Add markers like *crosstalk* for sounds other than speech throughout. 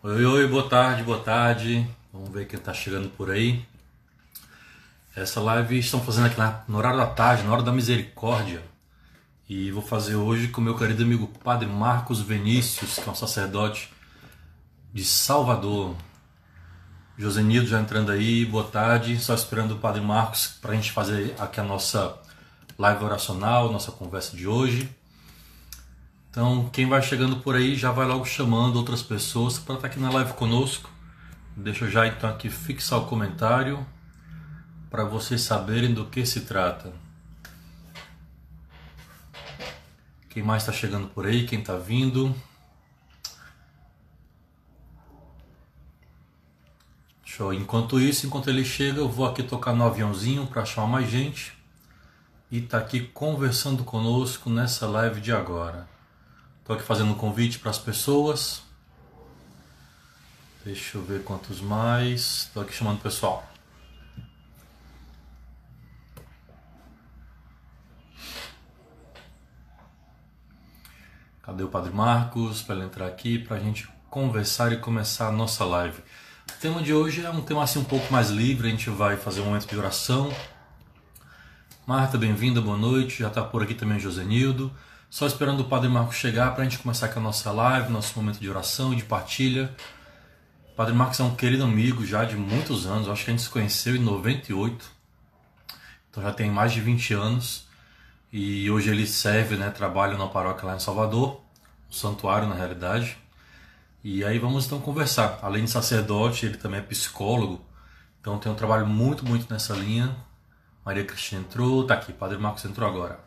Oi, oi, boa tarde, boa tarde. Vamos ver quem está chegando por aí. Essa live estão fazendo aqui na, no horário da tarde, na hora da misericórdia. E vou fazer hoje com meu querido amigo Padre Marcos Vinícius, que é um sacerdote de Salvador. Josenildo já entrando aí, boa tarde. Só esperando o Padre Marcos para a gente fazer aqui a nossa live oracional, nossa conversa de hoje. Então, quem vai chegando por aí já vai logo chamando outras pessoas para estar aqui na live conosco. Deixa eu já então aqui fixar o comentário para vocês saberem do que se trata. Quem mais está chegando por aí? Quem está vindo? Show. Enquanto isso, enquanto ele chega, eu vou aqui tocar no aviãozinho para chamar mais gente e tá aqui conversando conosco nessa live de agora. Estou aqui fazendo um convite para as pessoas. Deixa eu ver quantos mais. Estou aqui chamando o pessoal. Cadê o Padre Marcos para ele entrar aqui para a gente conversar e começar a nossa live? O tema de hoje é um tema assim um pouco mais livre, a gente vai fazer um momento de oração. Marta, bem-vinda, boa noite. Já está por aqui também o Josenildo. Só esperando o Padre Marcos chegar para a gente começar com a nossa live, nosso momento de oração e de partilha. O Padre Marcos é um querido amigo já de muitos anos, acho que a gente se conheceu em 98, então já tem mais de 20 anos. E hoje ele serve, né, trabalha na paróquia lá em Salvador, um santuário na realidade. E aí vamos então conversar. Além de sacerdote, ele também é psicólogo, então tem um trabalho muito, muito nessa linha. Maria Cristina entrou, tá aqui, Padre Marcos entrou agora.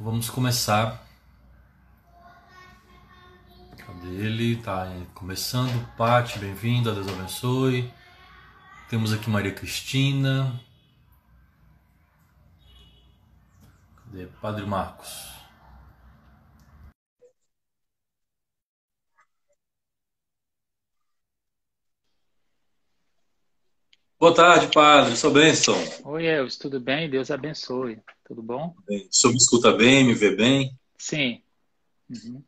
Então vamos começar. Cadê ele? Tá começando. Pati, bem-vinda, Deus abençoe. Temos aqui Maria Cristina. Cadê? Padre Marcos. Boa tarde, padre. Sou bênção. Oi, Elvis, tudo bem? Deus abençoe. Tudo bom? Bem. O senhor me escuta bem, me vê bem? Sim. Uhum.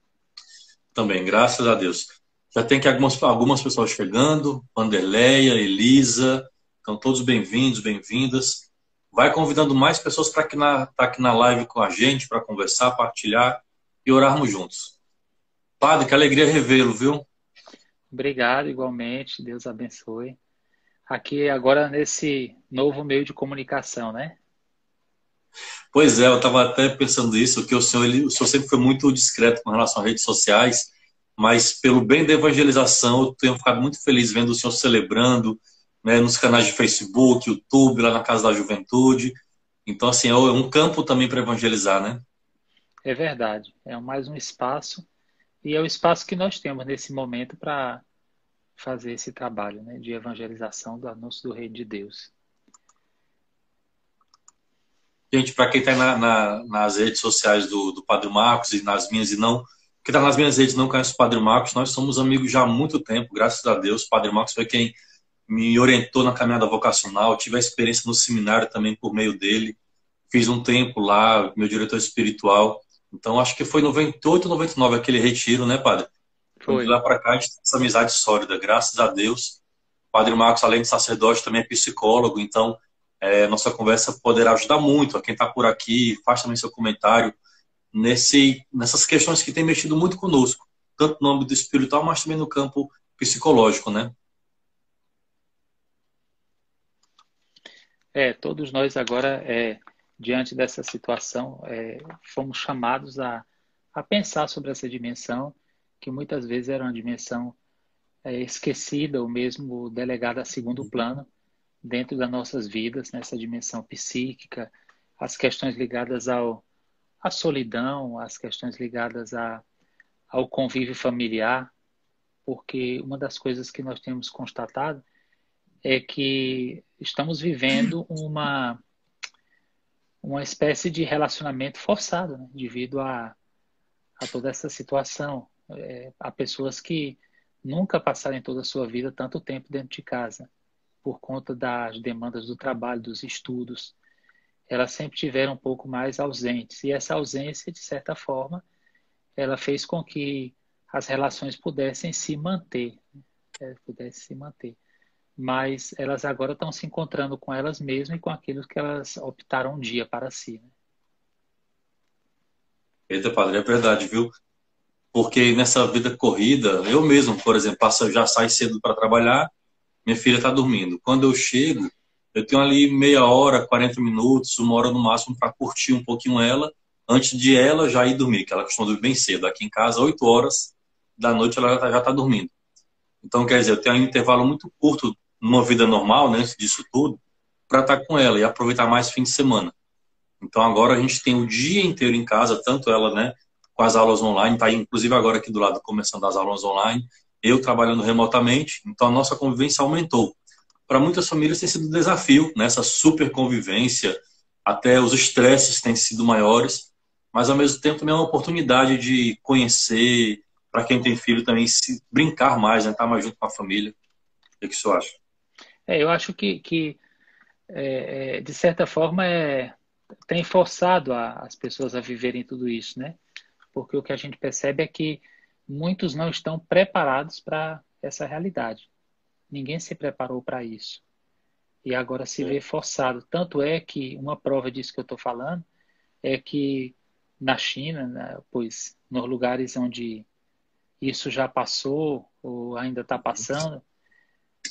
Também, graças a Deus. Já tem aqui algumas, algumas pessoas chegando, Vanderleia, Elisa, então todos bem-vindos, bem-vindas. Vai convidando mais pessoas para estar tá aqui na live com a gente, para conversar, partilhar e orarmos juntos. Padre, que alegria revê-lo, viu? Obrigado, igualmente. Deus abençoe aqui agora nesse novo meio de comunicação, né? Pois é, eu estava até pensando isso, que o senhor, ele, o senhor sempre foi muito discreto com relação às redes sociais, mas pelo bem da evangelização, eu tenho ficado muito feliz vendo o senhor celebrando, né, nos canais de Facebook, YouTube, lá na Casa da Juventude. Então, assim, é um campo também para evangelizar, né? É verdade. É mais um espaço, e é o espaço que nós temos nesse momento para fazer esse trabalho né, de evangelização do anúncio do Reino de Deus. Gente, para quem está na, na, nas redes sociais do, do Padre Marcos e nas minhas e não, que está nas minhas redes não conhece o Padre Marcos, nós somos amigos já há muito tempo, graças a Deus. O Padre Marcos foi quem me orientou na caminhada vocacional, tive a experiência no seminário também por meio dele, fiz um tempo lá, meu diretor espiritual. Então, acho que foi 98, 99 aquele retiro, né, Padre? Foi. De lá para cá a gente tem essa amizade sólida, graças a Deus. O Padre Marcos, além de sacerdote, também é psicólogo, então é, nossa conversa poderá ajudar muito a quem está por aqui. Faz também seu comentário nesse, nessas questões que tem mexido muito conosco, tanto no âmbito espiritual, mas também no campo psicológico, né? É, todos nós agora, é, diante dessa situação, é, fomos chamados a, a pensar sobre essa dimensão que muitas vezes era uma dimensão é, esquecida ou mesmo delegada a segundo plano dentro das nossas vidas, nessa dimensão psíquica, as questões ligadas ao à solidão, as questões ligadas a, ao convívio familiar, porque uma das coisas que nós temos constatado é que estamos vivendo uma uma espécie de relacionamento forçado, né, devido a, a toda essa situação é, há pessoas que nunca passaram em toda a sua vida tanto tempo dentro de casa, por conta das demandas do trabalho, dos estudos. Elas sempre tiveram um pouco mais ausentes. E essa ausência, de certa forma, ela fez com que as relações pudessem se manter, né? pudessem se manter. Mas elas agora estão se encontrando com elas mesmas e com aquilo que elas optaram um dia para si. Né? Eita, padre, é verdade, viu? Porque nessa vida corrida, eu mesmo, por exemplo, passo, já saio cedo para trabalhar, minha filha está dormindo. Quando eu chego, eu tenho ali meia hora, 40 minutos, uma hora no máximo para curtir um pouquinho ela, antes de ela já ir dormir, que ela costuma dormir bem cedo. Aqui em casa, 8 horas da noite, ela já está dormindo. Então, quer dizer, eu tenho um intervalo muito curto numa vida normal, né, antes disso tudo, para estar tá com ela e aproveitar mais fim de semana. Então, agora a gente tem o dia inteiro em casa, tanto ela, né, com as aulas online, está inclusive agora aqui do lado começando as aulas online, eu trabalhando remotamente, então a nossa convivência aumentou. Para muitas famílias tem sido um desafio, nessa né, super convivência, até os estresses têm sido maiores, mas ao mesmo tempo também é uma oportunidade de conhecer, para quem tem filho também, se brincar mais, né, estar tá mais junto com a família. O que, você acha? É, eu acho que, que é, é, de certa forma, é, tem forçado a, as pessoas a viverem tudo isso, né? Porque o que a gente percebe é que muitos não estão preparados para essa realidade. Ninguém se preparou para isso. E agora se vê forçado. Tanto é que uma prova disso que eu estou falando é que na China, né, pois nos lugares onde isso já passou ou ainda está passando,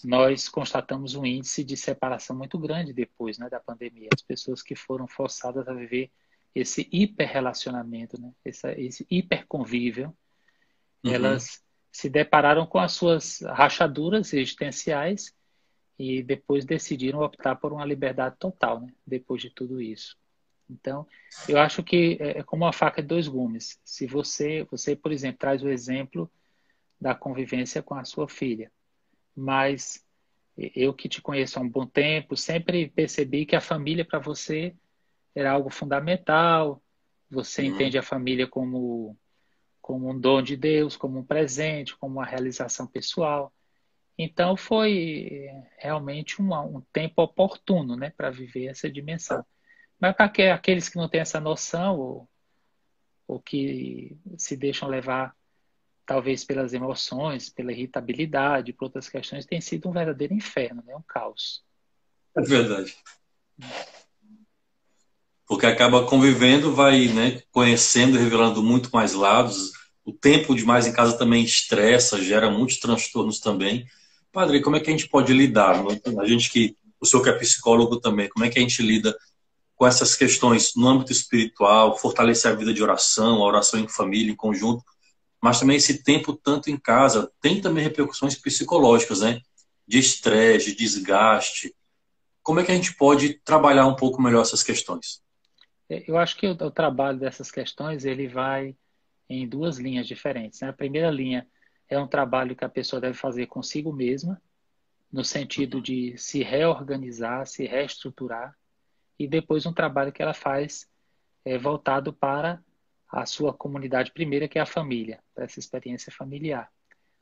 nós constatamos um índice de separação muito grande depois né, da pandemia. As pessoas que foram forçadas a viver esse hiperrelacionamento, né, esse, esse hiperconvívio, uhum. elas se depararam com as suas rachaduras existenciais e depois decidiram optar por uma liberdade total, né, depois de tudo isso. Então, eu acho que é, é como uma faca de dois gumes. Se você, você, por exemplo, traz o exemplo da convivência com a sua filha, mas eu que te conheço há um bom tempo, sempre percebi que a família para você era algo fundamental. Você uhum. entende a família como como um dom de Deus, como um presente, como uma realização pessoal. Então foi realmente um, um tempo oportuno, né, para viver essa dimensão. Mas para aqueles que não têm essa noção ou, ou que se deixam levar talvez pelas emoções, pela irritabilidade, por outras questões, tem sido um verdadeiro inferno, né? um caos. É verdade. Porque acaba convivendo, vai né, conhecendo, revelando muito mais lados. O tempo demais em casa também estressa, gera muitos transtornos também. Padre, como é que a gente pode lidar? A gente que, o senhor que é psicólogo também, como é que a gente lida com essas questões no âmbito espiritual, fortalecer a vida de oração, a oração em família, em conjunto, mas também esse tempo tanto em casa tem também repercussões psicológicas, né? De estresse, de desgaste. Como é que a gente pode trabalhar um pouco melhor essas questões? É, eu acho que o, o trabalho dessas questões ele vai em duas linhas diferentes. Né? A primeira linha é um trabalho que a pessoa deve fazer consigo mesma, no sentido de se reorganizar, se reestruturar, e depois um trabalho que ela faz é, voltado para a sua comunidade primeira, que é a família, para essa experiência familiar.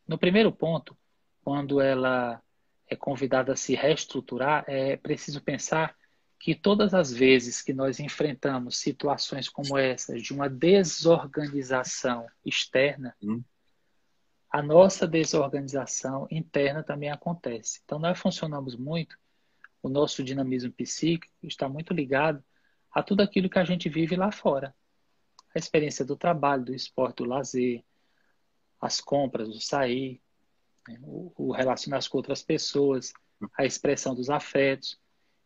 No primeiro ponto, quando ela é convidada a se reestruturar, é preciso pensar que todas as vezes que nós enfrentamos situações como essas, de uma desorganização externa, hum. a nossa desorganização interna também acontece. Então, nós funcionamos muito, o nosso dinamismo psíquico está muito ligado a tudo aquilo que a gente vive lá fora a experiência do trabalho, do esporte, do lazer, as compras, o sair, né? o, o relacionar-se com outras pessoas, a expressão dos afetos.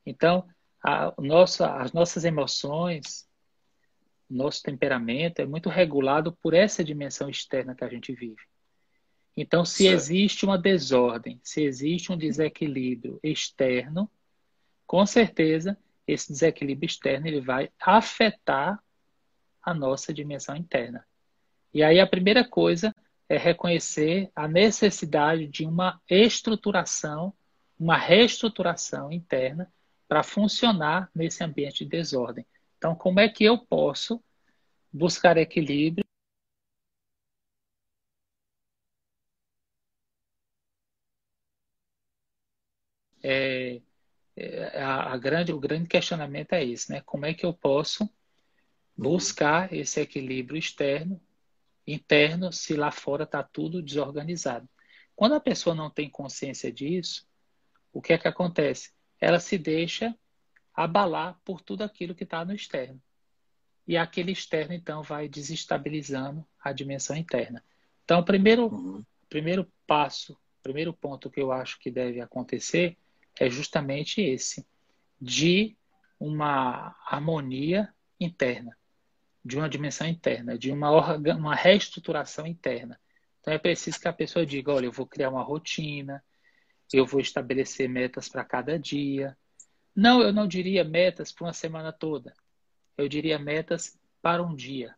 Então, a nossa, as nossas emoções, nosso temperamento é muito regulado por essa dimensão externa que a gente vive. Então, se certo. existe uma desordem, se existe um desequilíbrio externo, com certeza esse desequilíbrio externo ele vai afetar a nossa dimensão interna. E aí a primeira coisa é reconhecer a necessidade de uma estruturação, uma reestruturação interna para funcionar nesse ambiente de desordem. Então, como é que eu posso buscar equilíbrio? É, é, a, a, grande, o grande questionamento é esse, né? Como é que eu posso buscar esse equilíbrio externo interno se lá fora está tudo desorganizado. Quando a pessoa não tem consciência disso, o que é que acontece? Ela se deixa abalar por tudo aquilo que está no externo. E aquele externo, então, vai desestabilizando a dimensão interna. Então, o primeiro, uhum. primeiro passo, primeiro ponto que eu acho que deve acontecer é justamente esse, de uma harmonia interna, de uma dimensão interna, de uma, uma reestruturação interna. Então, é preciso que a pessoa diga: olha, eu vou criar uma rotina, eu vou estabelecer metas para cada dia. Não, eu não diria metas para uma semana toda. Eu diria metas para um dia.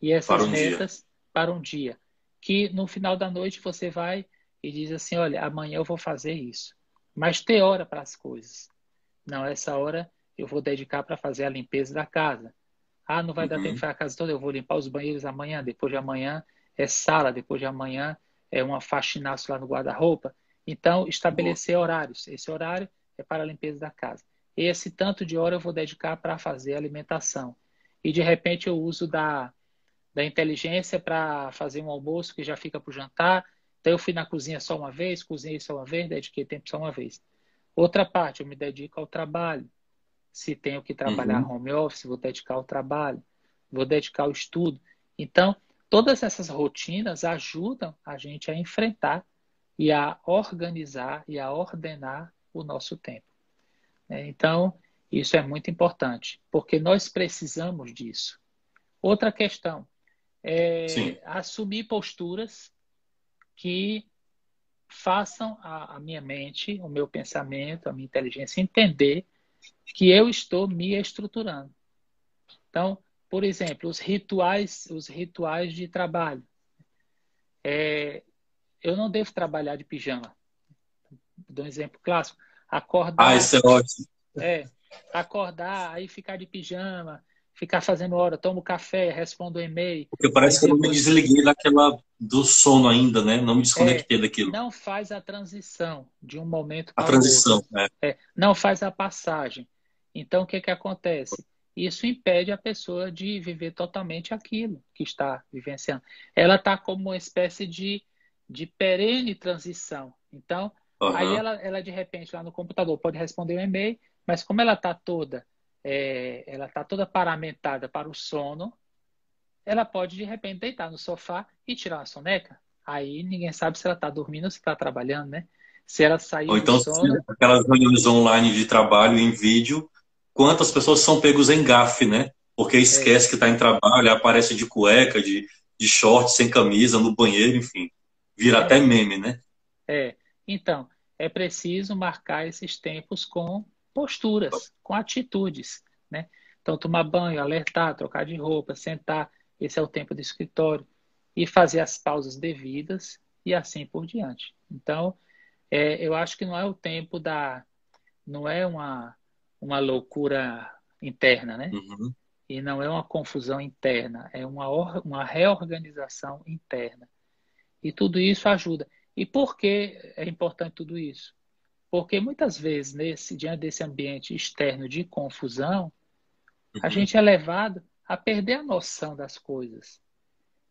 E essas um metas dia. para um dia. Que no final da noite você vai e diz assim: olha, amanhã eu vou fazer isso. Mas ter hora para as coisas. Não, essa hora eu vou dedicar para fazer a limpeza da casa. Ah, não vai uhum. dar tempo fazer a casa toda, eu vou limpar os banheiros amanhã, depois de amanhã é sala, depois de amanhã é uma faxinaço lá no guarda-roupa. Então, estabelecer horários. Esse horário é para a limpeza da casa. Esse tanto de hora eu vou dedicar para fazer alimentação. E de repente eu uso da, da inteligência para fazer um almoço que já fica para o jantar. Então eu fui na cozinha só uma vez, cozinhei só uma vez, dediquei tempo só uma vez. Outra parte, eu me dedico ao trabalho. Se tenho que trabalhar uhum. home office, vou dedicar ao trabalho. Vou dedicar ao estudo. Então, todas essas rotinas ajudam a gente a enfrentar e a organizar e a ordenar o nosso tempo. É, então, isso é muito importante, porque nós precisamos disso. Outra questão é Sim. assumir posturas que façam a, a, minha mente, o meu pensamento, a minha inteligência entender que eu estou me estruturando. Então, por exemplo, os rituais, os rituais de trabalho. É, eu não devo trabalhar de pijama. Dou um exemplo clássico. Acordar. Ah, isso é ótimo. É, acordar, aí ficar de pijama, ficar fazendo hora, tomo café, respondo e-mail. Porque parece que eu não me desliguei daquela do sono ainda, né? Não me desconectei é, daquilo. Não faz a transição de um momento para a transição, outro. É. é. Não faz a passagem. Então, o que que acontece? Isso impede a pessoa de viver totalmente aquilo que está vivenciando. Ela está como uma espécie de de perene transição. Então, uhum. aí ela, ela, de repente, lá no computador, pode responder um e-mail, mas como ela está toda, é, ela está toda paramentada para o sono, ela pode, de repente, deitar no sofá e tirar uma soneca. Aí ninguém sabe se ela está dormindo ou se está trabalhando, né? Se ela sair Ou então, sono... aquelas reuniões online de trabalho em vídeo, quantas pessoas são pegos em gafe, né? Porque esquece é. que está em trabalho, aparece de cueca, de, de short, sem camisa, no banheiro, enfim. Vira é. até meme, né? É. Então, é preciso marcar esses tempos com posturas, com atitudes, né? Então, tomar banho, alertar, trocar de roupa, sentar, esse é o tempo do escritório, e fazer as pausas devidas e assim por diante. Então, é, eu acho que não é o tempo da. Não é uma, uma loucura interna, né? Uhum. E não é uma confusão interna, é uma, uma reorganização interna. E tudo isso ajuda. E por que é importante tudo isso? Porque muitas vezes, nesse, diante desse ambiente externo de confusão, uhum. a gente é levado a perder a noção das coisas.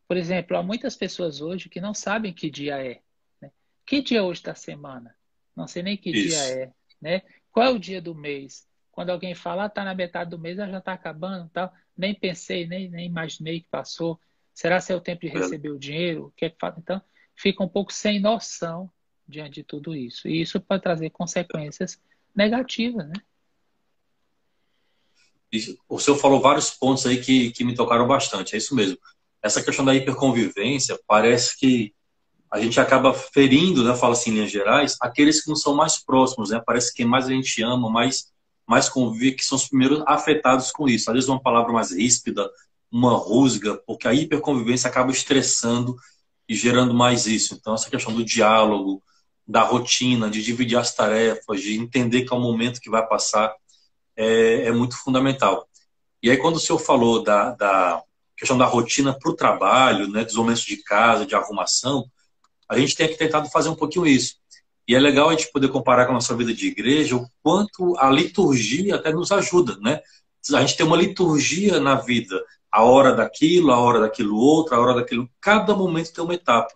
Por exemplo, há muitas pessoas hoje que não sabem que dia é. Né? Que dia hoje da semana? Não sei nem que isso. dia é. Né? Qual é o dia do mês? Quando alguém fala, está ah, na metade do mês, já está acabando, tal. nem pensei, nem, nem imaginei que passou. Será se é o tempo de receber o dinheiro? O que é que faz? Então, fica um pouco sem noção diante de tudo isso. E isso pode trazer consequências negativas, né? O senhor falou vários pontos aí que, que me tocaram bastante, é isso mesmo. Essa questão da hiperconvivência, parece que a gente acaba ferindo, né, fala assim em linhas gerais, aqueles que não são mais próximos, né? Parece que quem mais a gente ama, mais, mais convive, que são os primeiros afetados com isso. Às vezes uma palavra mais ríspida, uma rusga, porque a hiperconvivência acaba estressando e gerando mais isso. Então, essa questão do diálogo, da rotina, de dividir as tarefas, de entender que é o momento que vai passar, é, é muito fundamental. E aí, quando o senhor falou da, da questão da rotina para o trabalho, né, dos momentos de casa, de arrumação, a gente tem que tentar fazer um pouquinho isso. E é legal a gente poder comparar com a nossa vida de igreja o quanto a liturgia até nos ajuda, né? A gente tem uma liturgia na vida, a hora daquilo, a hora daquilo outro, a hora daquilo. Cada momento tem uma etapa.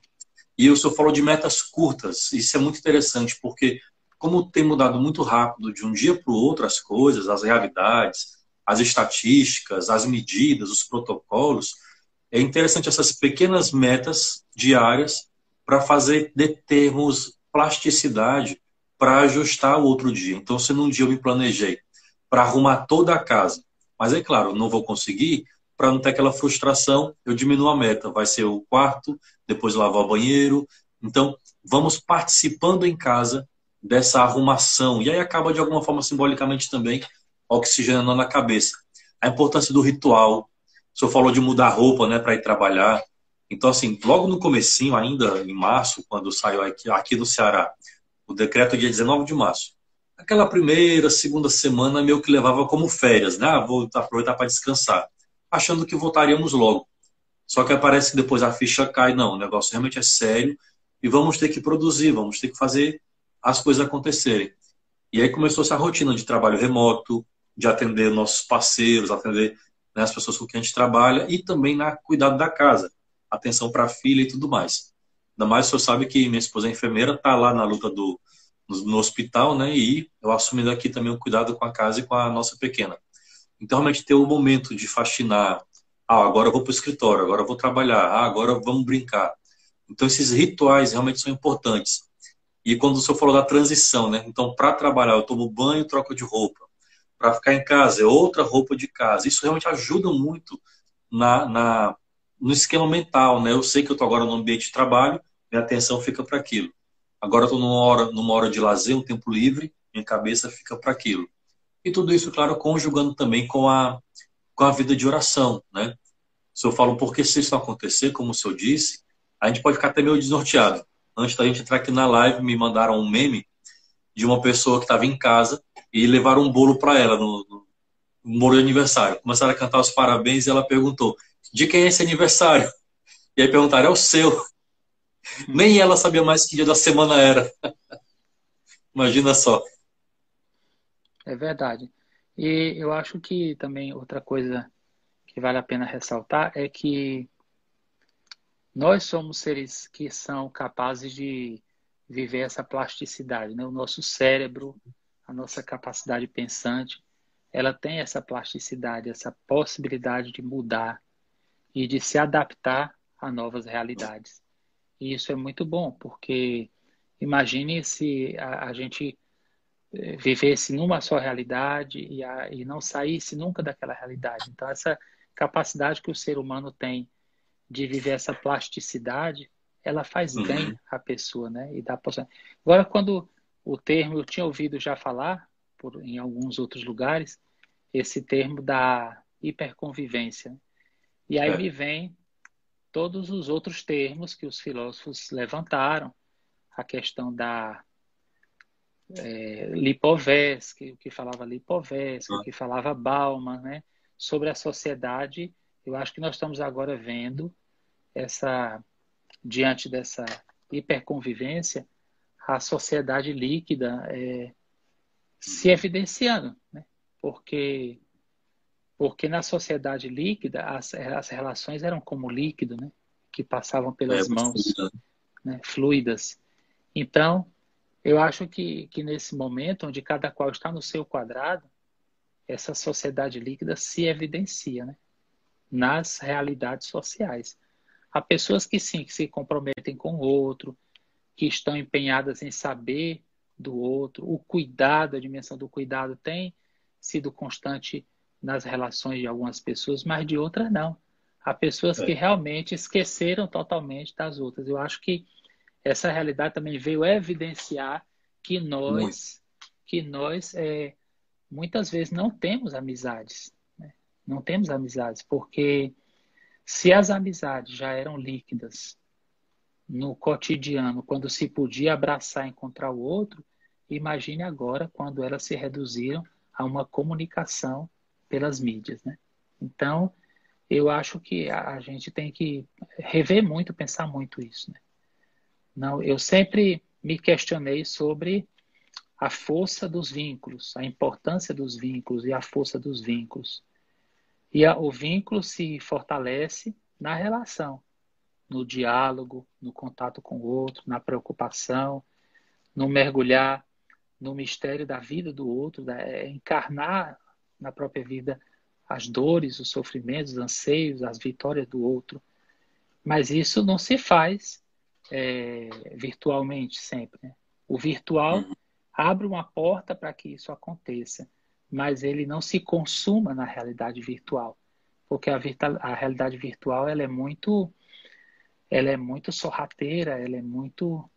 E o senhor falou de metas curtas. Isso é muito interessante, porque como tem mudado muito rápido de um dia para o outro as coisas, as realidades, as estatísticas, as medidas, os protocolos, é interessante essas pequenas metas diárias para fazer de termos plasticidade para ajustar o outro dia. Então, se num dia eu me planejei para arrumar toda a casa, mas é claro, não vou conseguir, para não ter aquela frustração, eu diminuo a meta. Vai ser o quarto, depois lavar o banheiro. Então, vamos participando em casa dessa arrumação. E aí acaba, de alguma forma, simbolicamente também, oxigenando na cabeça. A importância do ritual. O senhor falou de mudar roupa né, para ir trabalhar. Então, assim, logo no comecinho, ainda em março, quando saiu aqui, aqui no Ceará, o decreto dia 19 de março, aquela primeira, segunda semana meio que levava como férias, né? Ah, vou aproveitar para descansar achando que voltaríamos logo. Só que parece que depois a ficha cai, não, o negócio realmente é sério e vamos ter que produzir, vamos ter que fazer as coisas acontecerem. E aí começou essa rotina de trabalho remoto, de atender nossos parceiros, atender né, as pessoas com quem a gente trabalha e também na cuidado da casa, atenção para a filha e tudo mais. Ainda mais o senhor sabe que minha esposa é enfermeira, está lá na luta do, no, no, hospital, né? E eu assumindo aqui também o cuidado com a casa e com a nossa pequena. Então, realmente ter o momento de faxinar. Ah, agora eu vou para o escritório, agora eu vou trabalhar, ah, agora vamos brincar. Então, esses rituais realmente são importantes. E quando o senhor falou da transição, né? Então, para trabalhar, eu tomo banho, troco de roupa. Para ficar em casa, é outra roupa de casa. Isso realmente ajuda muito na, na no esquema mental, né? Eu sei que eu estou agora no ambiente de trabalho, minha atenção fica para aquilo. Agora estou numa hora, numa hora de lazer, um tempo livre, minha cabeça fica para aquilo. E tudo isso, claro, conjugando também com a, com a vida de oração, né? Se eu falo por que se isso acontecer, como o senhor disse, a gente pode ficar até meio desnorteado. Antes da gente entrar aqui na live, me mandaram um meme de uma pessoa que estava em casa e levaram um bolo para ela no, no, no de aniversário. Começaram a cantar os parabéns e ela perguntou: de quem é esse aniversário? E aí perguntaram: é o seu. Nem ela sabia mais que dia da semana era. *laughs* Imagina só. É verdade. E eu acho que também outra coisa que vale a pena ressaltar é que nós somos seres que são capazes de viver essa plasticidade, né? O nosso cérebro, a nossa capacidade pensante, ela tem essa plasticidade, essa possibilidade de mudar e de se adaptar a novas realidades. E isso é muito bom, porque imagine se a, a gente vivesse numa só realidade e, a, e não saísse nunca daquela realidade. Então, essa capacidade que o ser humano tem de viver essa plasticidade, ela faz uhum. bem à pessoa, né? E dá Agora, quando o termo eu tinha ouvido já falar por, em alguns outros lugares, esse termo da hiperconvivência. E aí é. me vem todos os outros termos que os filósofos levantaram, a questão da é, Lipovetsky, o que falava Lipovetsky, o que falava Bauman, né? Sobre a sociedade, eu acho que nós estamos agora vendo essa, diante dessa hiperconvivência, a sociedade líquida é, se evidenciando, né? Porque porque na sociedade líquida as, as relações eram como líquido, né? Que passavam pelas é, mãos, né? fluidas. Então eu acho que, que nesse momento, onde cada qual está no seu quadrado, essa sociedade líquida se evidencia né? nas realidades sociais. Há pessoas que sim, que se comprometem com o outro, que estão empenhadas em saber do outro. O cuidado, a dimensão do cuidado tem sido constante nas relações de algumas pessoas, mas de outras não. Há pessoas é. que realmente esqueceram totalmente das outras. Eu acho que essa realidade também veio evidenciar que nós, Muito. que nós é, muitas vezes não temos amizades. Né? Não temos amizades, porque se as amizades já eram líquidas no cotidiano, quando se podia abraçar e encontrar o outro, imagine agora quando elas se reduziram a uma comunicação pelas mídias. Né? Então, eu acho que a gente tem que rever muito, pensar muito isso. Né? Não, eu sempre me questionei sobre a força dos vínculos, a importância dos vínculos e a força dos vínculos. E a, o vínculo se fortalece na relação, no diálogo, no contato com o outro, na preocupação, no mergulhar no mistério da vida do outro, da, é encarnar na própria vida as dores, os sofrimentos, os anseios, as vitórias do outro. Mas isso não se faz é, virtualmente sempre. Né? O virtual abre uma porta para que isso aconteça, mas ele não se consuma na realidade virtual, porque a, virtual, a realidade virtual ela é muito, ela é muito sorrateira, ela é muito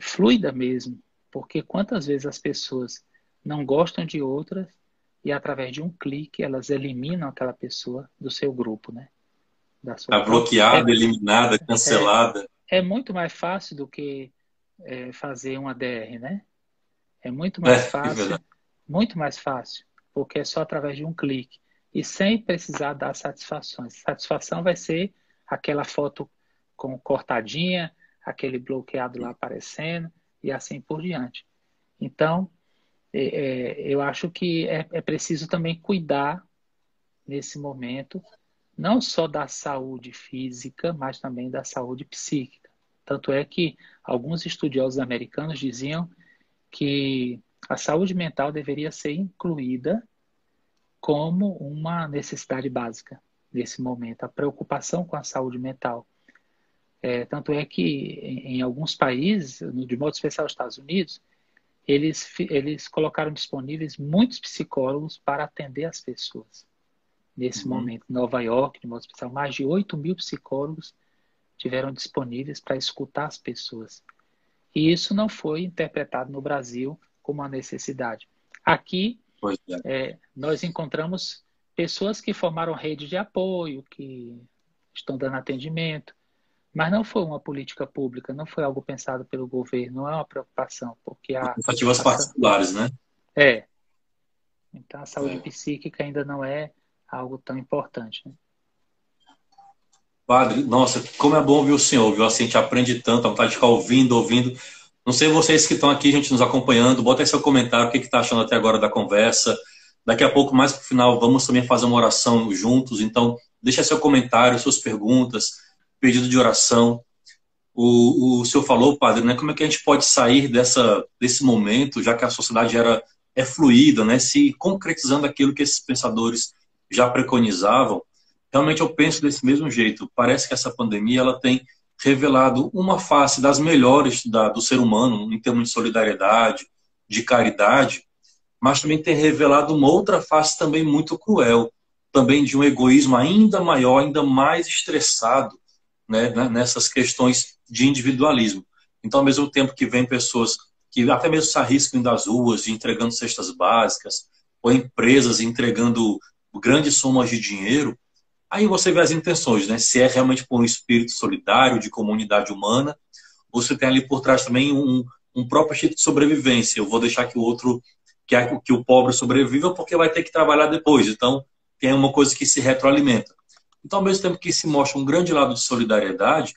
fluida mesmo, porque quantas vezes as pessoas não gostam de outras e através de um clique elas eliminam aquela pessoa do seu grupo, né? Está bloqueada, é, eliminada, cancelada. É, é, muito mais fácil do que é, fazer uma DR, né? É muito mais é, é fácil, muito mais fácil, porque é só através de um clique e sem precisar dar satisfações. Satisfação vai ser aquela foto com cortadinha, aquele bloqueado lá aparecendo e assim por diante. Então, é, é, eu acho que é, é preciso também cuidar nesse momento, não só da saúde física, mas também da saúde psíquica. Tanto é que alguns estudiosos americanos diziam que a saúde mental deveria ser incluída como uma necessidade básica nesse momento, a preocupação com a saúde mental. É, tanto é que em, em, alguns países, de modo especial os Estados Unidos, eles, eles colocaram disponíveis muitos psicólogos para atender as pessoas. Nesse uhum. momento, em Nova York, de modo especial, mais de 8 mil psicólogos tiveram disponíveis para escutar as pessoas. E isso não foi interpretado no Brasil como uma necessidade. Aqui, é. É, nós encontramos pessoas que formaram rede de apoio, que estão dando atendimento, mas não foi uma política pública, não foi algo pensado pelo governo, não é uma preocupação, porque a iniciativas particulares, né? É. Então a saúde é. psíquica ainda não é algo tão importante. Né? Padre, nossa, como é bom ouvir o senhor, viu? Assim, a gente aprende tanto, a vontade de ficar ouvindo, ouvindo. Não sei vocês que estão aqui, gente, nos acompanhando, bota aí seu comentário, o que está achando até agora da conversa. Daqui a pouco, mais para o final, vamos também fazer uma oração juntos. Então, deixa seu comentário, suas perguntas, pedido de oração. O, o senhor falou, padre, né? Como é que a gente pode sair dessa, desse momento, já que a sociedade era é fluida, né? Se concretizando aquilo que esses pensadores já preconizavam. Realmente eu penso desse mesmo jeito. Parece que essa pandemia ela tem revelado uma face das melhores da, do ser humano, em termos de solidariedade, de caridade, mas também tem revelado uma outra face também muito cruel, também de um egoísmo ainda maior, ainda mais estressado, né, né, nessas questões de individualismo. Então, ao mesmo tempo que vem pessoas que até mesmo se arriscam das ruas, entregando cestas básicas, ou empresas entregando grandes somas de dinheiro, aí você vê as intenções, né? Se é realmente por um espírito solidário, de comunidade humana, você tem ali por trás também um, um próprio instinto de sobrevivência. Eu vou deixar que o outro, que, a, que o pobre sobreviva, porque vai ter que trabalhar depois. Então, tem uma coisa que se retroalimenta. Então, ao mesmo tempo que se mostra um grande lado de solidariedade,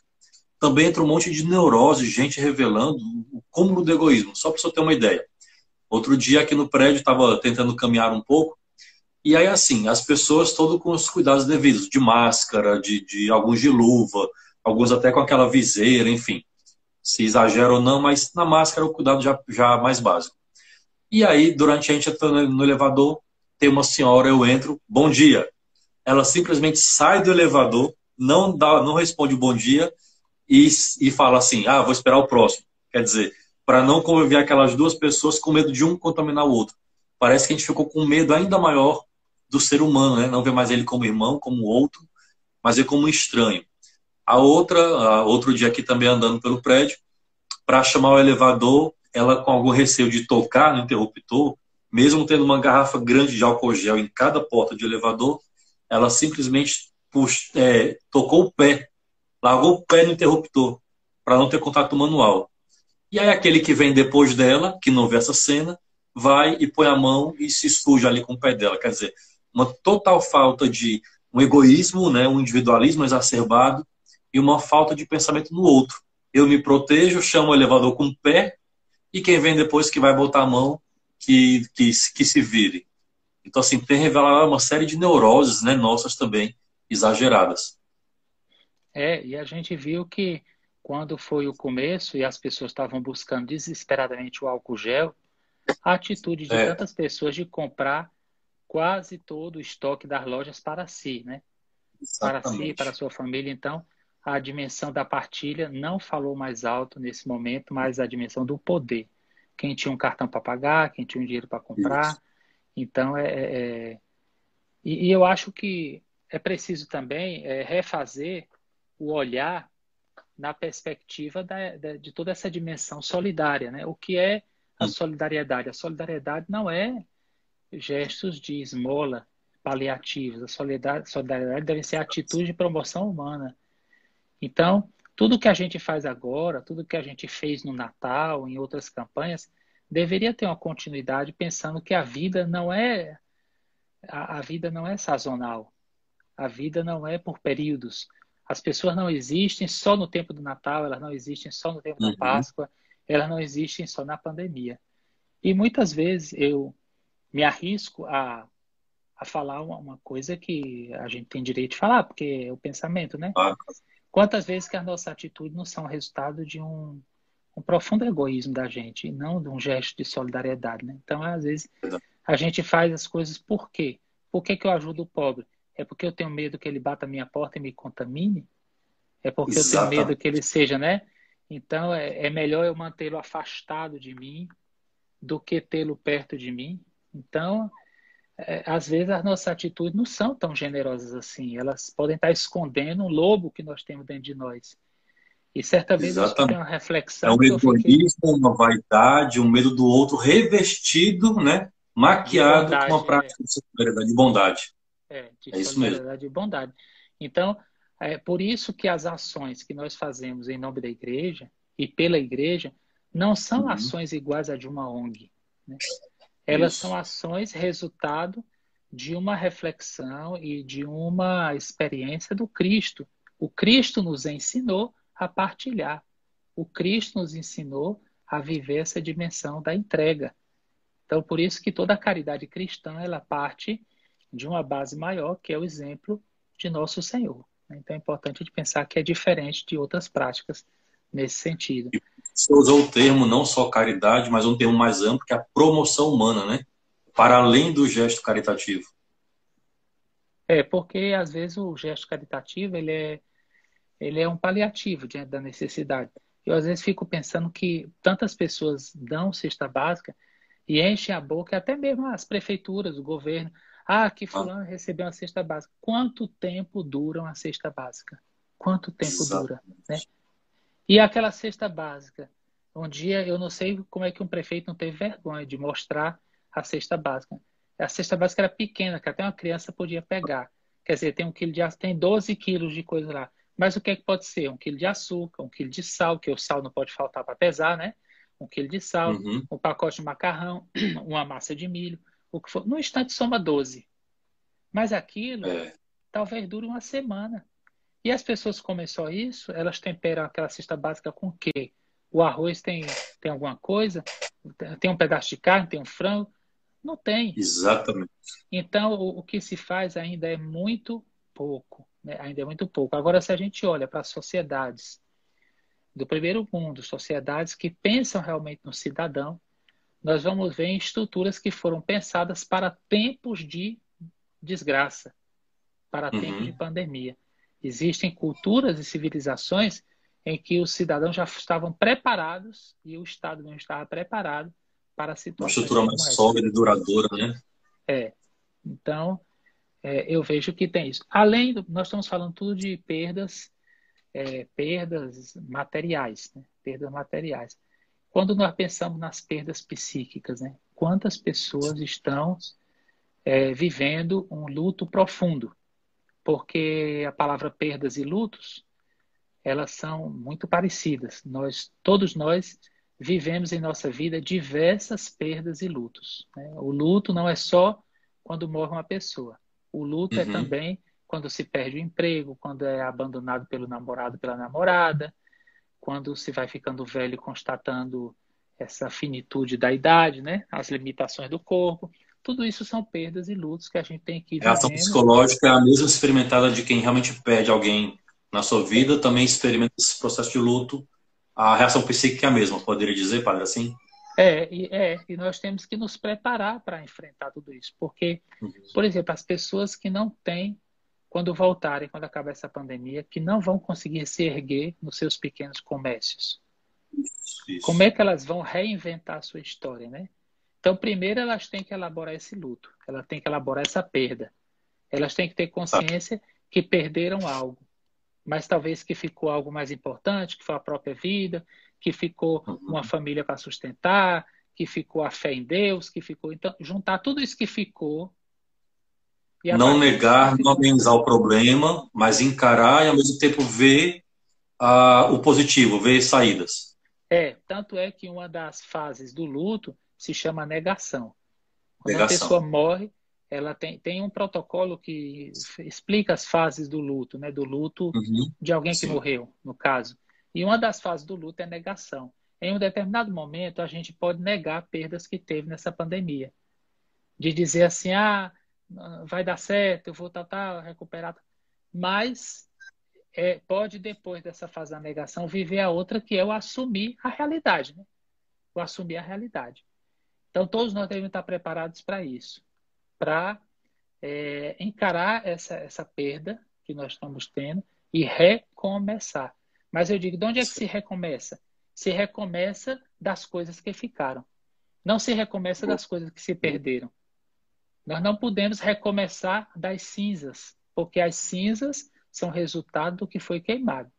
também entra um monte de neurose, gente revelando o cúmulo do egoísmo. Só para você ter uma ideia. Outro dia aqui no prédio, estava tentando caminhar um pouco, e aí, assim, as pessoas todas com os cuidados devidos, de máscara, de, de alguns de luva, alguns até com aquela viseira, enfim. Se exagera ou não, mas na máscara o cuidado já, já mais básico. E aí, durante a gente entrando no elevador, tem uma senhora, eu entro, bom dia ela simplesmente sai do elevador, não dá, não responde bom dia e, e fala assim: ah, vou esperar o próximo. Quer dizer, para não conviver aquelas duas pessoas com medo de um contaminar o outro. Parece que a gente ficou com medo ainda maior do ser humano, né? Não ver mais ele como irmão, como outro, mas ele como um estranho. A outra, a outro dia aqui também andando pelo prédio, para chamar o elevador, ela com algum receio de tocar no interruptor, mesmo tendo uma garrafa grande de álcool gel em cada porta de elevador, ela simplesmente é, tocou o pé, largou o pé no interruptor, para não ter contato manual. E aí aquele que vem depois dela, que não vê essa cena, vai e põe a mão e se suja ali com o pé dela. Quer dizer, uma total falta de um egoísmo, né, um individualismo exacerbado e uma falta de pensamento no outro. Eu me protejo, chamo o elevador com o pé e quem vem depois que vai botar a mão, que, que, que se vire. Então, assim, tem revelado uma série de neuroses né, nossas também, exageradas. É, e a gente viu que quando foi o começo e as pessoas estavam buscando desesperadamente o álcool gel, a atitude de é. tantas pessoas de comprar quase todo o estoque das lojas para si, né? Exatamente. Para si, para a sua família. Então, a dimensão da partilha não falou mais alto nesse momento, mas a dimensão do poder. Quem tinha um cartão para pagar, quem tinha um dinheiro para comprar. Isso. Então, é, é, é... E, e, eu acho que é preciso também é, refazer o olhar na perspectiva da, da, de toda essa dimensão solidária. Né? O que é a solidariedade? A solidariedade não é gestos de esmola paliativos. A solidariedade, solidariedade deve ser atitude de promoção humana. Então, tudo que a gente faz agora, tudo que a gente fez no Natal, em outras campanhas, deveria ter uma continuidade pensando que a vida não é a, a vida não é sazonal. A vida não é por períodos. As pessoas não existem só no tempo do Natal, elas não existem só no tempo uhum. da Páscoa, elas não existem só na pandemia. E muitas vezes eu me arrisco a, a falar uma, uma coisa que a gente tem direito de falar, porque é o pensamento, né? Ah. Quantas vezes que a nossa atitude não são resultado de um, um profundo egoísmo da gente, e não de um gesto de solidariedade, né? Então, às vezes, a gente faz as coisas por quê? Por que, que eu ajudo o pobre? É porque eu tenho medo que ele bata a minha porta e me contamine? É porque eu tenho medo que ele seja, né? Então é, é melhor eu mantê-lo afastado de mim do que tê-lo perto de mim. Então, é, às vezes as nossas atitudes não são tão generosas assim. Elas podem estar escondendo um lobo que nós temos dentro de nós. E certa vez Exatamente. eu uma reflexão. É um egoísmo, fiquei... uma vaidade, um medo do outro revestido, né? Maquiado bondade, com uma prática é. de solidariedade, de bondade. É, de é solidariedade e bondade. Então, é por isso que as ações que nós fazemos em nome da igreja e pela igreja não são uhum. ações iguais a de uma ONG. Né? Elas isso. são ações resultado de uma reflexão e de uma experiência do Cristo. O Cristo nos ensinou a partilhar. O Cristo nos ensinou a viver essa dimensão da entrega. Então, por isso que toda a caridade cristã ela parte de uma base maior, que é o exemplo de nosso Senhor. Então é importante a gente pensar que é diferente de outras práticas nesse sentido. Você usou o termo não só caridade, mas um termo mais amplo, que é a promoção humana, né? Para além do gesto caritativo. É, porque às vezes o gesto caritativo ele é, ele é um paliativo diante da necessidade. Eu às vezes fico pensando que tantas pessoas dão cesta básica e enchem a boca, até mesmo as prefeituras, o governo. Ah, que fulano recebeu uma cesta básica. Quanto tempo dura uma cesta básica? Quanto tempo Exatamente. dura? Né? E aquela cesta básica? Um dia, eu não sei como é que um prefeito não teve vergonha de mostrar a cesta básica. A cesta básica era pequena, que até uma criança podia pegar. Quer dizer, tem um quilo de tem 12 quilos de coisa lá. Mas o que é que pode ser? Um quilo de açúcar, um quilo de sal, que o sal não pode faltar para pesar, né? Um quilo de sal, uhum. um pacote de macarrão, *clears throat* uma massa de milho o que for. No instante soma 12. Mas aquilo é. talvez dure uma semana. E as pessoas comem só isso, elas temperam aquela cesta básica com o quê? O arroz tem, tem alguma coisa? Tem um pedaço de carne, tem um frango? Não tem. Exatamente. Então, o, o que se faz ainda é muito pouco. Né? Ainda é muito pouco. Agora, se a gente olha para as sociedades do primeiro mundo, sociedades que pensam realmente no cidadão, nós vamos ver estruturas que foram pensadas para tempos de desgraça, para uhum. tempos de pandemia. Existem culturas e civilizações em que os cidadãos já estavam preparados e o Estado não estava preparado para a situação. Uma estrutura mais sólida e duradoura, né? É. Então, é, eu vejo que tem isso. Além, do, nós estamos falando tudo de perdas, é, perdas materiais, né? perdas materiais. Quando nós pensamos nas perdas psíquicas, né? quantas pessoas estão é, vivendo um luto profundo? Porque a palavra perdas e lutos, elas são muito parecidas. Nós, todos nós vivemos em nossa vida diversas perdas e lutos. Né? O luto não é só quando morre uma pessoa. O luto é uhum. é também quando se perde o emprego, quando é abandonado pelo namorado, pela namorada, quando se vai ficando velho constatando essa finitude da idade, né? as limitações do corpo, tudo isso são perdas e lutos que a gente tem que A ação psicológica é a mesma experimentada de quem realmente perde alguém na sua vida, também experimenta esse processo de luto. A reação psíquica é a mesma, poderia dizer, padre, assim? É, e, é, e nós temos que nos preparar para enfrentar tudo isso. Porque, por exemplo, as pessoas que não têm, quando voltarem, quando acabar essa pandemia, que não vão conseguir se erguer nos seus pequenos comércios. Isso. Como é que elas vão reinventar a sua história, né? Então, primeiro elas têm que elaborar esse luto, elas têm que elaborar essa perda. Elas têm que ter consciência que perderam algo, mas talvez que ficou algo mais importante, que foi a própria vida, que ficou uhum. uma família para sustentar, que ficou a fé em Deus, que ficou. Então, juntar tudo isso que ficou. não negar, não amenizar o problema, mas encarar e ao mesmo tempo ver uh, o positivo, ver saídas. É, tanto é que uma das fases do luto se chama negação. Quando negação. a pessoa morre, ela tem, tem um protocolo que explica as fases do luto, né? Do luto uhum. de alguém que Sim. morreu, no caso. E uma das fases do luto é negação. Em um determinado momento, a gente pode negar perdas que teve nessa pandemia. De dizer assim, ah, vai dar certo, eu vou estar tá, tá, recuperado. Mas é, pode, depois dessa fase da negação, viver a outra, que é o assumir a realidade. Né? O assumir a realidade. Então, todos nós devemos estar preparados para isso, para é, encarar essa, essa perda que nós estamos tendo e recomeçar. Mas eu digo, de onde é que se recomeça? Se recomeça das coisas que ficaram. Não se recomeça das coisas que se perderam. Nós não podemos recomeçar das cinzas, porque as cinzas são resultado do que foi queimado.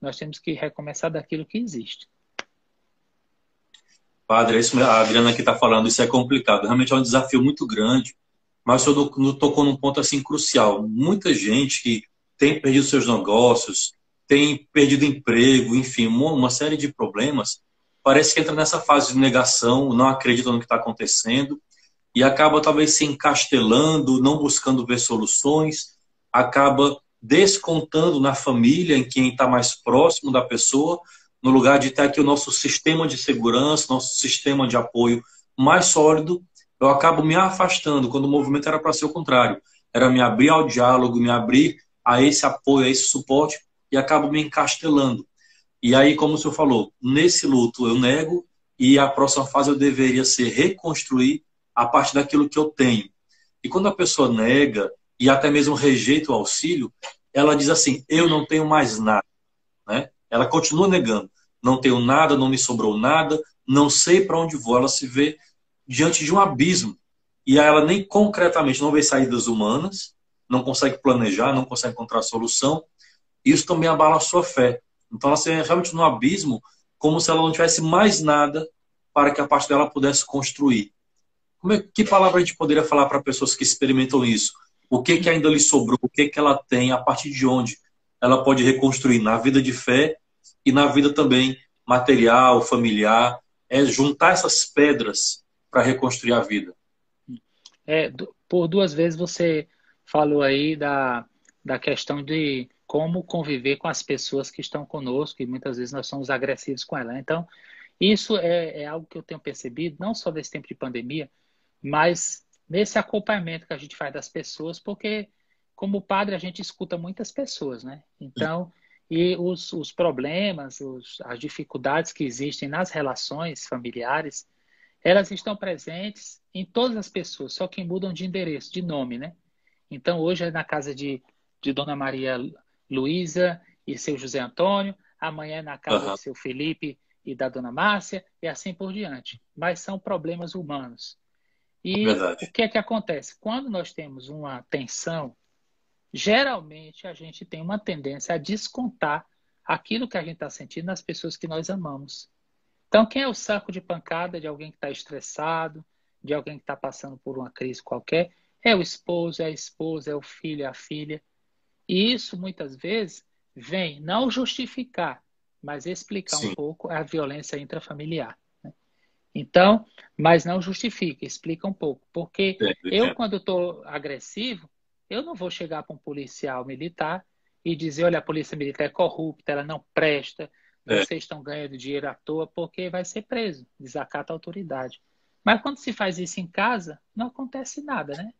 Nós temos que recomeçar daquilo que existe. Padre, isso, a Adriana aqui está falando, isso é complicado. Realmente é um desafio muito grande, mas o senhor tocou num ponto assim crucial. Muita gente que tem perdido seus negócios, tem perdido emprego, enfim, uma série de problemas, parece que entra nessa fase de negação, não acredita no que está acontecendo e acaba talvez se encastelando, não buscando ver soluções, acaba descontando na família, em quem está mais próximo da pessoa, no lugar de ter aqui o nosso sistema de segurança, nosso sistema de apoio mais sólido, eu acabo me afastando, quando o movimento era para ser o contrário. Era me abrir ao diálogo, me abrir a esse apoio, a esse suporte, e acabo me encastelando. E aí, como o senhor falou, nesse luto eu nego, e a próxima fase eu deveria ser reconstruir a partir daquilo que eu tenho. E quando a pessoa nega, e até mesmo rejeita o auxílio, ela diz assim: eu não tenho mais nada. Né? Ela continua negando: não tenho nada, não me sobrou nada, não sei para onde vou. Ela se vê diante de um abismo. E ela nem concretamente não vê saídas humanas, não consegue planejar, não consegue encontrar solução. Isso também abala a sua fé. Então ela se vê realmente no abismo, como se ela não tivesse mais nada para que a parte dela pudesse construir. É, que palavra a gente poderia falar para pessoas que experimentam isso? o que, que ainda lhe sobrou, o que, que ela tem, a partir de onde ela pode reconstruir na vida de fé e na vida também material, familiar, é juntar essas pedras para reconstruir a vida. É, por duas vezes você falou aí da, da questão de como conviver com as pessoas que estão conosco e muitas vezes nós somos agressivos com elas. Então, isso é, é algo que eu tenho percebido, não só nesse tempo de pandemia, mas nesse acompanhamento que a gente faz das pessoas, porque como padre a gente escuta muitas pessoas, né? Então, e os, os problemas, os, as dificuldades que existem nas relações familiares, elas estão presentes em todas as pessoas, só que mudam de endereço, de nome, né? Então, hoje é na casa de, de Dona Maria Luísa e seu José Antônio, amanhã é na casa uhum. do seu Felipe e da Dona Márcia, e assim por diante. Mas são problemas humanos. E Verdade. o que é que acontece? Quando nós temos uma tensão, geralmente a gente tem uma tendência a descontar aquilo que a gente está sentindo nas pessoas que nós amamos. Então, quem é o saco de pancada de alguém que está estressado, de alguém que está passando por uma crise qualquer? É o esposo, é a esposa, é o filho, é a filha. E isso, muitas vezes, vem não justificar, mas explicar Sim. um pouco a violência intrafamiliar. Então, mas não justifica, explica um pouco. Porque é, eu, é. quando estou agressivo, eu não vou chegar para um policial militar e dizer, olha, a polícia militar é corrupta, ela não presta, é. vocês estão ganhando dinheiro à toa, porque vai ser preso, desacata a autoridade. Mas quando se faz isso em casa, não acontece nada, né?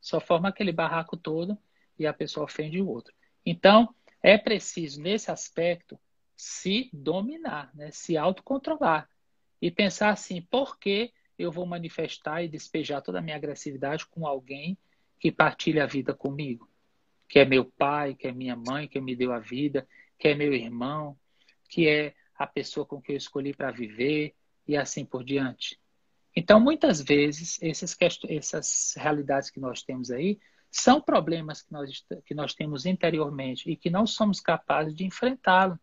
Só forma aquele barraco todo e a pessoa ofende o outro. Então, é preciso, nesse aspecto, se dominar, né? se autocontrolar e pensar assim: por que eu vou manifestar e despejar toda a minha agressividade com alguém que partilha a vida comigo? Que é meu pai, que é minha mãe, que me deu a vida, que é meu irmão, que é a pessoa com quem eu escolhi para viver e assim por diante. Então, muitas vezes, esses, essas realidades que nós temos aí são problemas que nós, que nós temos interiormente e que não somos capazes de enfrentá-los.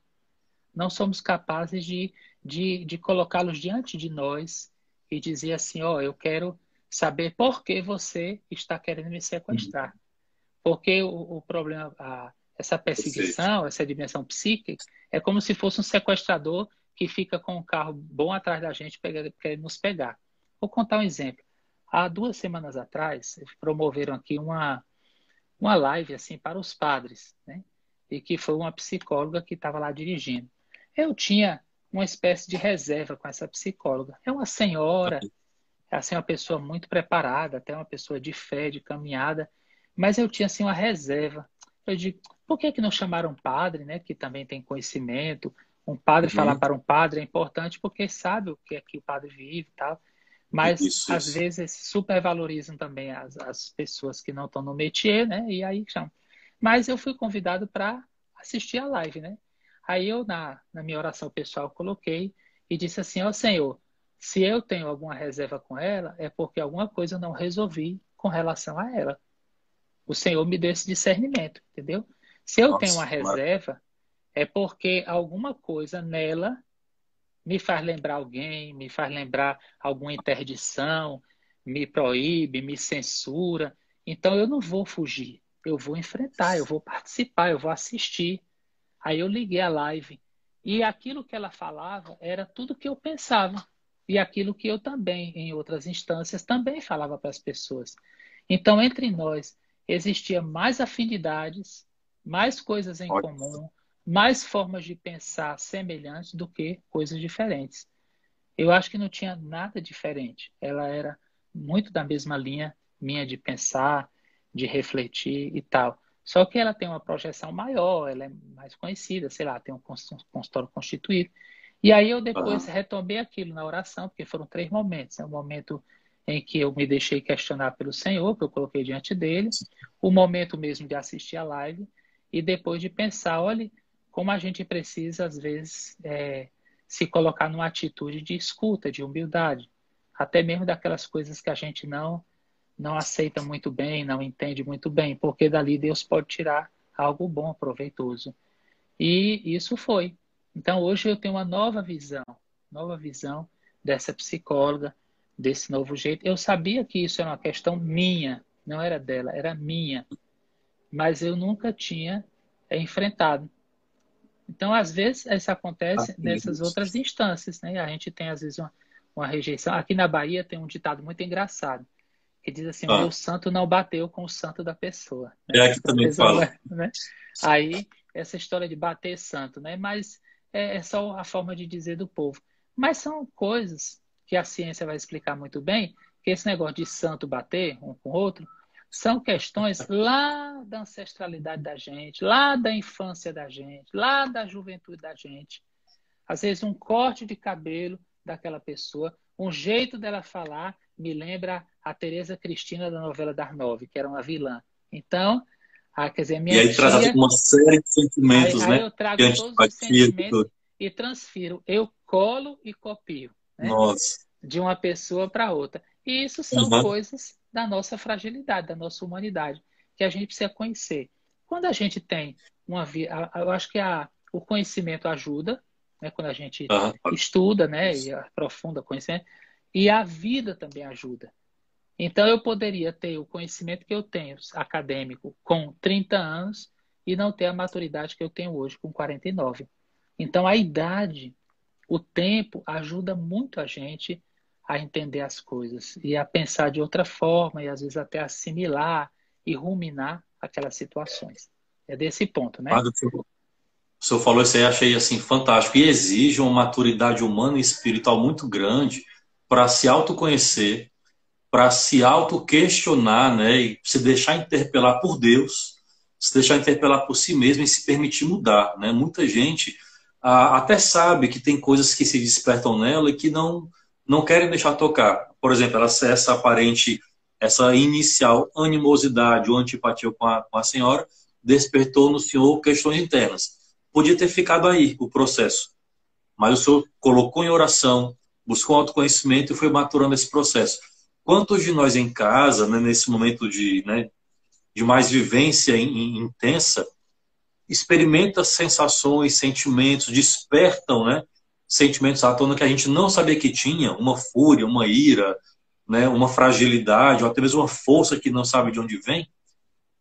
Não somos capazes de, de, de colocá-los diante de nós e dizer assim: Ó, oh, eu quero saber por que você está querendo me sequestrar. Porque o, o problema, a, essa perseguição, essa dimensão psíquica, é como se fosse um sequestrador que fica com um carro bom atrás da gente querendo nos pegar. Vou contar um exemplo. Há duas semanas atrás, promoveram aqui uma, uma live assim para os padres, né? E que foi uma psicóloga que estava lá dirigindo. Eu tinha uma espécie de reserva com essa psicóloga. É uma senhora, assim, uma pessoa muito preparada, até uma pessoa de fé, de caminhada, mas eu tinha assim uma reserva. Eu digo, por que, que não chamaram um padre, né, que também tem conhecimento? Um padre uhum. falar para um padre é importante porque sabe o que é que o padre vive e tal. Mas isso, às isso. vezes supervalorizam também as, as pessoas que não estão no métier, né? E aí chamam. Mas eu fui convidado para assistir a live, né? Aí eu, na, na minha oração pessoal, coloquei e disse assim: Ó oh, Senhor, se eu tenho alguma reserva com ela, é porque alguma coisa eu não resolvi com relação a ela. O Senhor me deu esse discernimento, entendeu? Se eu Nossa, tenho uma reserva, é porque alguma coisa nela me faz lembrar alguém, me faz lembrar alguma interdição, me proíbe, me censura. Então eu não vou fugir, eu vou enfrentar, eu vou participar, eu vou assistir. Aí eu liguei a live e aquilo que ela falava era tudo que eu pensava e aquilo que eu também, em outras instâncias, também falava para as pessoas. Então, entre nós existia mais afinidades, mais coisas em Ótimo. comum, mais formas de pensar semelhantes do que coisas diferentes. Eu acho que não tinha nada diferente. Ela era muito da mesma linha minha de pensar, de refletir e tal. Só que ela tem uma projeção maior, ela é mais conhecida, sei lá, tem um consultório constituído. E aí eu depois uhum. retomei aquilo na oração, porque foram três momentos. É o um momento em que eu me deixei questionar pelo Senhor, que eu coloquei diante dele, o momento mesmo de assistir a live, e depois de pensar, olha, como a gente precisa, às vezes, é, se colocar numa atitude de escuta, de humildade, até mesmo daquelas coisas que a gente não não aceita muito bem, não entende muito bem, porque dali Deus pode tirar algo bom, proveitoso. E isso foi. Então hoje eu tenho uma nova visão, nova visão dessa psicóloga, desse novo jeito. Eu sabia que isso era uma questão minha, não era dela, era minha. Mas eu nunca tinha é, enfrentado. Então, às vezes, isso acontece nessas outras instâncias, né? A gente tem, às vezes, uma, uma, rejeição. Aqui na Bahia tem um ditado muito engraçado, que diz assim, ah. o meu santo não bateu com o santo da pessoa. Né? É, aqui também fala. Né? Aí, essa história de bater santo, né? Mas é, é só a forma de dizer do povo. Mas são coisas que a ciência vai explicar muito bem, que esse negócio de santo bater um com o outro são questões lá da ancestralidade da gente, lá da infância da gente, lá da juventude da gente. Às vezes, um corte de cabelo daquela pessoa, um jeito dela falar, me lembra a Tereza Cristina da novela das nove, que era uma vilã. Então, ah, quer dizer, minha e aí tia, traz uma série de sentimentos, aí, né? Aí eu trago todos os sentimentos e transfiro. Eu colo e copio. Né? Nossa. De uma pessoa para outra. E isso são uhum. coisas da nossa fragilidade, da nossa humanidade, que a gente precisa conhecer. Quando a gente tem uma vida, eu acho que a, o conhecimento ajuda, né, quando a gente uhum. estuda, né, e aprofunda o conhecimento, e a vida também ajuda. Então eu poderia ter o conhecimento que eu tenho acadêmico com 30 anos e não ter a maturidade que eu tenho hoje com 49. Então a idade, o tempo ajuda muito a gente a entender as coisas e a pensar de outra forma e às vezes até assimilar e ruminar aquelas situações. É desse ponto, né? o senhor falou isso aí, achei assim fantástico e exige uma maturidade humana e espiritual muito grande para se autoconhecer, para se auto-questionar, né, e se deixar interpelar por Deus, se deixar interpelar por si mesmo e se permitir mudar, né? Muita gente até sabe que tem coisas que se despertam nela e que não não querem deixar tocar. Por exemplo, ela, essa aparente, essa inicial animosidade ou antipatia com a, com a senhora despertou no senhor questões internas. Podia ter ficado aí o processo, mas o senhor colocou em oração, buscou autoconhecimento e foi maturando esse processo. Quantos de nós em casa, né, nesse momento de, né, de mais vivência in, in, intensa, experimenta sensações, sentimentos, despertam né, sentimentos à tona que a gente não sabia que tinha, uma fúria, uma ira, né, uma fragilidade, ou até mesmo uma força que não sabe de onde vem.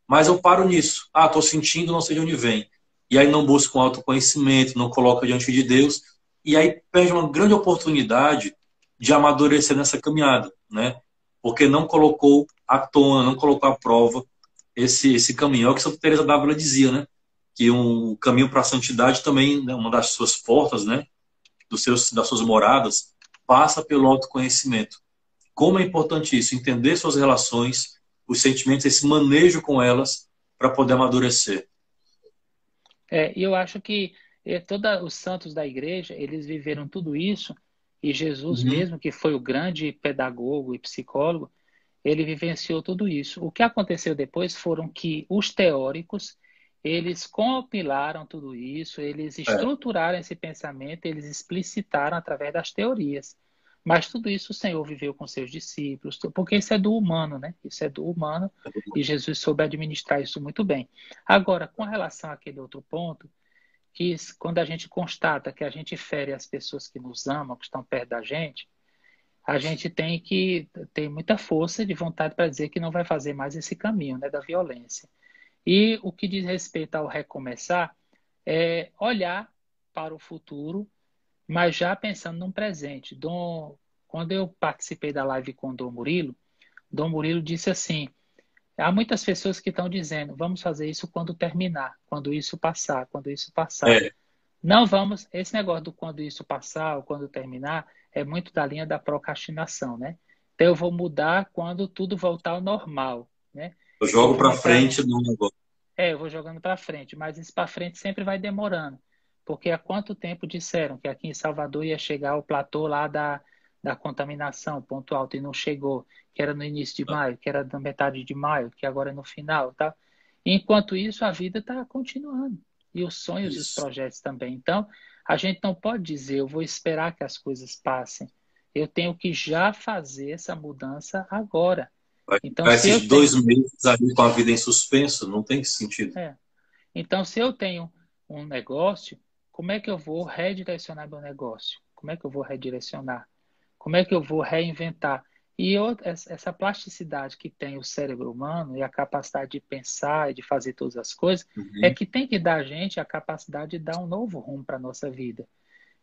Mas eu paro nisso. Ah, estou sentindo, não sei de onde vem. E aí não busca um autoconhecimento, não coloca diante de Deus. E aí perde uma grande oportunidade de amadurecer nessa caminhada, né? Porque não colocou à tona, não colocou à prova esse, esse caminho. É o que Santa Teresa d'Ávila dizia, né? Que um caminho para a santidade também, né, uma das suas portas, né? Dos seus, das suas moradas, passa pelo autoconhecimento. Como é importante isso, entender suas relações, os sentimentos, esse manejo com elas para poder amadurecer. É, eu acho que é, todos os santos da igreja, eles viveram tudo isso, e Jesus uhum. mesmo, que foi o grande pedagogo e psicólogo, ele vivenciou tudo isso. O que aconteceu depois foram que os teóricos, eles compilaram tudo isso, eles é. estruturaram é. esse pensamento, eles explicitaram através das teorias. Mas tudo isso o Senhor viveu com seus discípulos, porque isso é do humano, né? Isso é do humano e Jesus soube administrar isso muito bem. Agora, com relação àquele outro ponto, que quando a gente constata que a gente fere as pessoas que nos amam, que estão perto da gente, a gente tem que ter muita força de vontade para dizer que não vai fazer mais esse caminho né, da violência. E o que diz respeito ao recomeçar é olhar para o futuro mas já pensando num presente. Dom, quando eu participei da live com Dom Murilo, Dom Murilo disse assim: há muitas pessoas que estão dizendo, vamos fazer isso quando terminar, quando isso passar, quando isso passar. É. Não vamos, esse negócio do quando isso passar ou quando terminar é muito da linha da procrastinação, né? Então eu vou mudar quando tudo voltar ao normal, né? Eu jogo para frente no negócio. É, eu vou jogando para frente, mas isso para frente sempre vai demorando. Porque há quanto tempo disseram que aqui em Salvador ia chegar o platô lá da, da contaminação, ponto alto, e não chegou, que era no início de maio, que era na metade de maio, que agora é no final, tá? Enquanto isso, a vida está continuando. E os sonhos isso. e os projetos também. Então, a gente não pode dizer, eu vou esperar que as coisas passem. Eu tenho que já fazer essa mudança agora. Vai então, esses dois tenho... meses ali com a vida em suspenso, não tem sentido. É. Então, se eu tenho um negócio, como é que eu vou redirecionar meu negócio? Como é que eu vou redirecionar? Como é que eu vou reinventar? E essa plasticidade que tem o cérebro humano e a capacidade de pensar e de fazer todas as coisas uhum. é que tem que dar a gente a capacidade de dar um novo rumo para a nossa vida.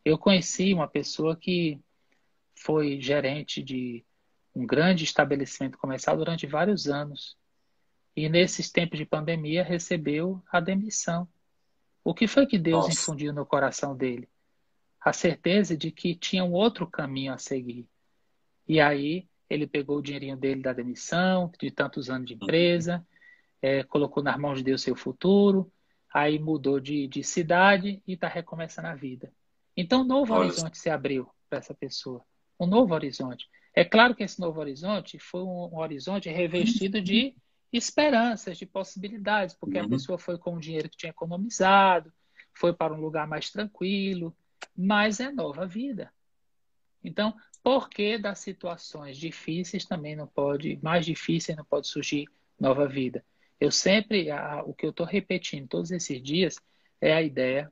Eu conheci uma pessoa que foi gerente de um grande estabelecimento comercial durante vários anos. E nesses tempos de pandemia recebeu a demissão. O que foi que Deus Nossa. infundiu no coração dele? A certeza de que tinha um outro caminho a seguir. E aí ele pegou o dinheirinho dele da demissão, de tantos anos de uhum. empresa, é, colocou nas mãos de Deus seu futuro, aí mudou de, de cidade e está recomeçando a vida. Então, um novo Olha. horizonte se abriu para essa pessoa. Um novo horizonte. É claro que esse novo horizonte foi um, um horizonte revestido de esperanças, de possibilidades, porque uhum. a pessoa foi com o dinheiro que tinha economizado, foi para um lugar mais tranquilo, mas é nova vida. Então, por que das situações difíceis também não pode, mais difíceis não pode surgir nova vida? Eu sempre, a, o que eu estou repetindo todos esses dias é a ideia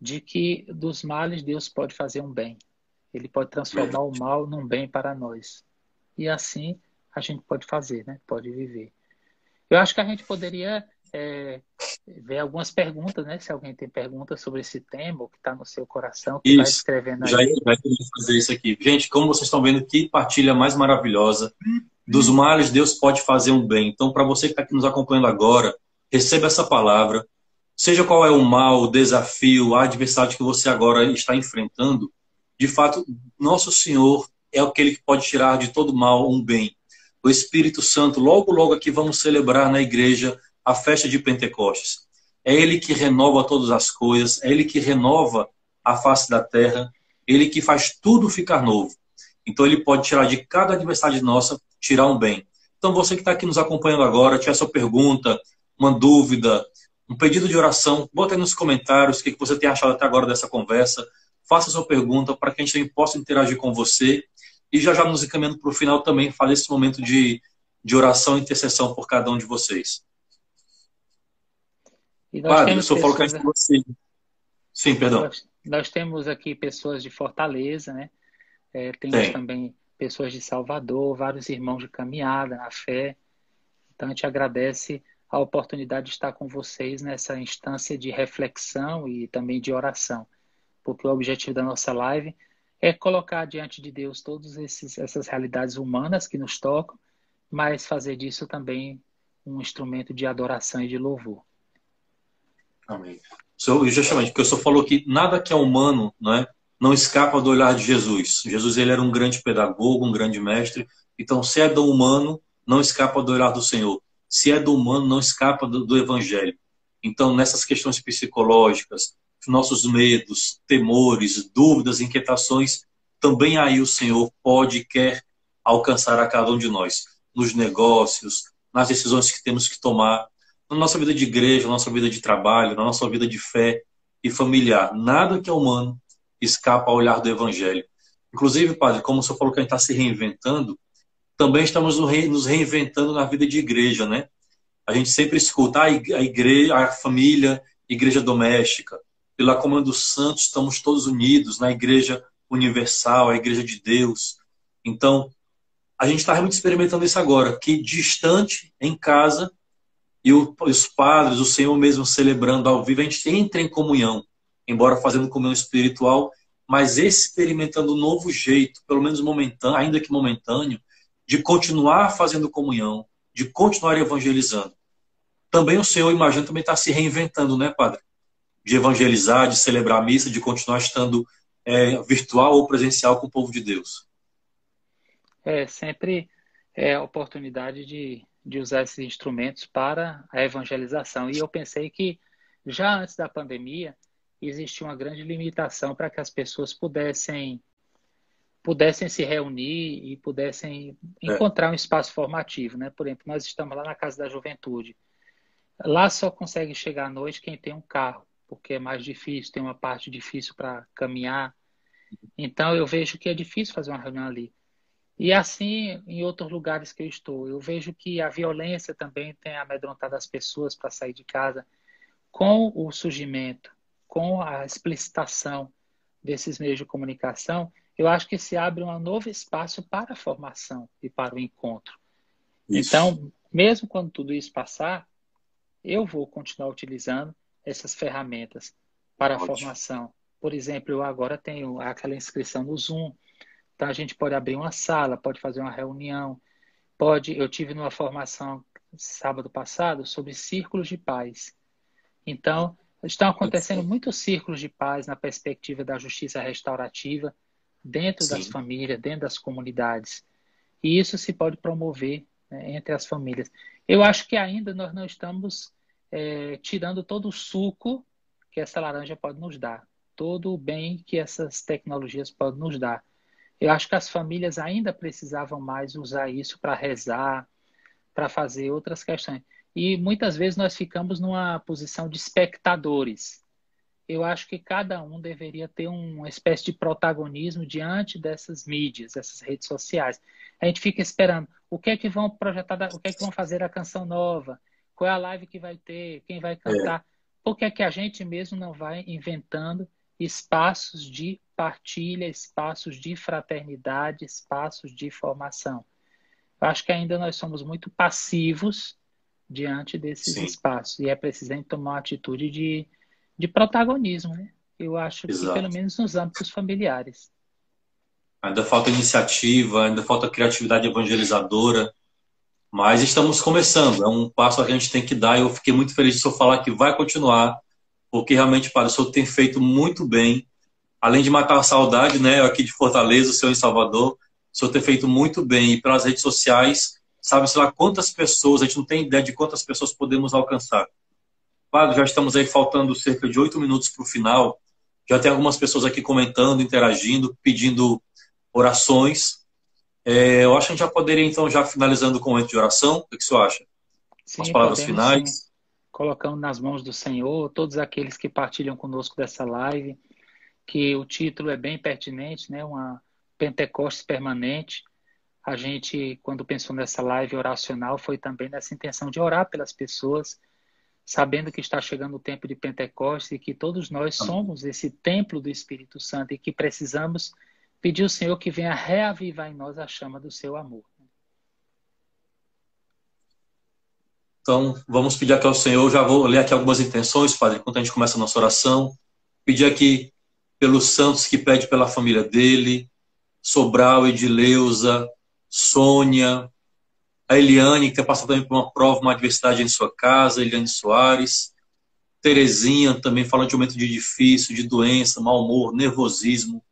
de que dos males Deus pode fazer um bem. Ele pode transformar o mal num bem para nós. E assim a gente pode fazer, né? Pode viver. Eu acho que a gente poderia é, ver algumas perguntas, né? Se alguém tem perguntas sobre esse tema, o que está no seu coração, que está escrevendo aí. Já ia fazer isso aqui. Gente, como vocês estão vendo, que partilha mais maravilhosa. Dos males, Deus pode fazer um bem. Então, para você que está aqui nos acompanhando agora, receba essa palavra. Seja qual é o mal, o desafio, a adversidade que você agora está enfrentando, de fato, nosso Senhor é aquele que pode tirar de todo mal um bem. O Espírito Santo, logo, logo aqui vamos celebrar na igreja a festa de Pentecostes. É Ele que renova todas as coisas, é Ele que renova a face da terra, Ele que faz tudo ficar novo. Então Ele pode tirar de cada adversidade nossa, tirar um bem. Então você que está aqui nos acompanhando agora, tiver sua pergunta, uma dúvida, um pedido de oração, bota aí nos comentários o que você tem achado até agora dessa conversa. Faça sua pergunta para que a gente também possa interagir com você. E já já nos encaminhando para o final também, fazer esse momento de, de oração e intercessão por cada um de vocês. E nós Padre, o senhor falou que a gente você. Sim, perdão. Nós, nós, temos aqui pessoas de Fortaleza, né? É, temos Tem. também pessoas de Salvador, vários irmãos de caminhada na fé. Então a gente agradece a oportunidade de estar com vocês nessa instância de reflexão e também de oração, porque o objetivo da nossa live é colocar diante de Deus todas essas realidades humanas que nos tocam, mas fazer disso também um instrumento de adoração e de louvor. Amém. So, justamente, porque o senhor falou que nada que é humano não, é, não escapa do olhar de Jesus. Jesus ele era um grande pedagogo, um grande mestre. Então, se é do humano, não escapa do olhar do Senhor se é do humano, não escapa do, do evangelho. Então, nessas questões psicológicas, nossos medos, temores, dúvidas, inquietações, também aí o Senhor pode e quer alcançar a cada um de nós, nos negócios, nas decisões que temos que tomar, na nossa vida de igreja, na nossa vida de trabalho, na nossa vida de fé e familiar. Nada que é humano escapa ao olhar do Evangelho. Inclusive, Padre, como o senhor falou que a gente está se reinventando, também estamos nos reinventando na vida de igreja, né? A gente sempre escuta ah, a igreja, a família, igreja doméstica. Pela comando dos santos, estamos todos unidos na igreja universal, a igreja de Deus. Então, a gente está realmente experimentando isso agora, que distante, em casa, e os padres, o Senhor mesmo celebrando ao vivo, a gente entra em comunhão, embora fazendo comunhão espiritual, mas experimentando um novo jeito, pelo menos momentâneo, ainda que momentâneo, de continuar fazendo comunhão, de continuar evangelizando. Também o Senhor, imagino, também está se reinventando, né, Padre? De evangelizar, de celebrar a missa, de continuar estando é, virtual ou presencial com o povo de Deus. É sempre é a oportunidade de, de usar esses instrumentos para a evangelização. E eu pensei que já antes da pandemia existia uma grande limitação para que as pessoas pudessem pudessem se reunir e pudessem é. encontrar um espaço formativo, né? Por exemplo, nós estamos lá na Casa da Juventude. Lá só consegue chegar à noite quem tem um carro, porque é mais difícil, tem uma parte difícil para caminhar. Então eu vejo que é difícil fazer uma reunião ali. E assim, em outros lugares que eu estou, eu vejo que a violência também tem amedrontado as pessoas para sair de casa. Com o surgimento, com a explicitação desses meios de comunicação, eu acho que se abre um novo espaço para a formação e para o encontro. Isso. Então, mesmo quando tudo isso passar, eu vou continuar utilizando essas ferramentas para Ótimo. a formação. Por exemplo, eu agora tenho aquela inscrição no Zoom. Então a gente pode abrir uma sala, pode fazer uma reunião, pode. Eu tive numa formação sábado passado sobre círculos de paz. Então estão acontecendo muitos círculos de paz na perspectiva da justiça restaurativa dentro Sim. das famílias, dentro das comunidades. E isso se pode promover né, entre as famílias. Eu acho que ainda nós não estamos é, tirando todo o suco que essa laranja pode nos dar, todo o bem que essas tecnologias podem nos dar. Eu acho que as famílias ainda precisavam mais usar isso para rezar, para fazer outras questões. E muitas vezes nós ficamos numa posição de espectadores eu acho que cada um deveria ter uma espécie de protagonismo diante dessas mídias, dessas redes sociais. A gente fica esperando o que é que vão projetar, o que é que vão fazer a canção nova, qual é a live que vai ter, quem vai cantar. É. Por que é que a gente mesmo não vai inventando espaços de partilha, espaços de fraternidade, espaços de formação? Eu acho que ainda nós somos muito passivos diante desses Sim. espaços e é preciso tomar uma atitude de de protagonismo, né? Eu acho Exato. que pelo menos nos âmbitos familiares. Ainda falta iniciativa, ainda falta criatividade evangelizadora, mas estamos começando. É um passo que a gente tem que dar. Eu fiquei muito feliz de senhor falar que vai continuar, porque realmente, para o senhor tem feito muito bem. Além de matar a saudade, né? Aqui de Fortaleza, o senhor em Salvador, o senhor tem feito muito bem e pelas redes sociais, sabe-se lá quantas pessoas, a gente não tem ideia de quantas pessoas podemos alcançar. Padre, já estamos aí faltando cerca de oito minutos para o final. Já tem algumas pessoas aqui comentando, interagindo, pedindo orações. É, eu acho que a gente já poderia, então, já finalizando com o momento de oração. O que, que você acha? Sim, As palavras podemos, finais. Sim. Colocando nas mãos do Senhor todos aqueles que partilham conosco dessa live, que o título é bem pertinente, né? Uma Pentecostes permanente. A gente, quando pensou nessa live oracional, foi também nessa intenção de orar pelas pessoas, sabendo que está chegando o tempo de Pentecostes e que todos nós somos esse templo do Espírito Santo e que precisamos pedir ao Senhor que venha reavivar em nós a chama do seu amor. Então, vamos pedir aqui ao Senhor. Já vou ler aqui algumas intenções, Padre, enquanto a gente começa a nossa oração. Pedir aqui pelos santos que pede pela família dele, Sobral, Edileuza, Sônia, a Eliane, que tem passado também por uma prova, uma adversidade em sua casa, Eliane Soares, Terezinha, também falando de um momento de difícil, de doença, mau humor, nervosismo,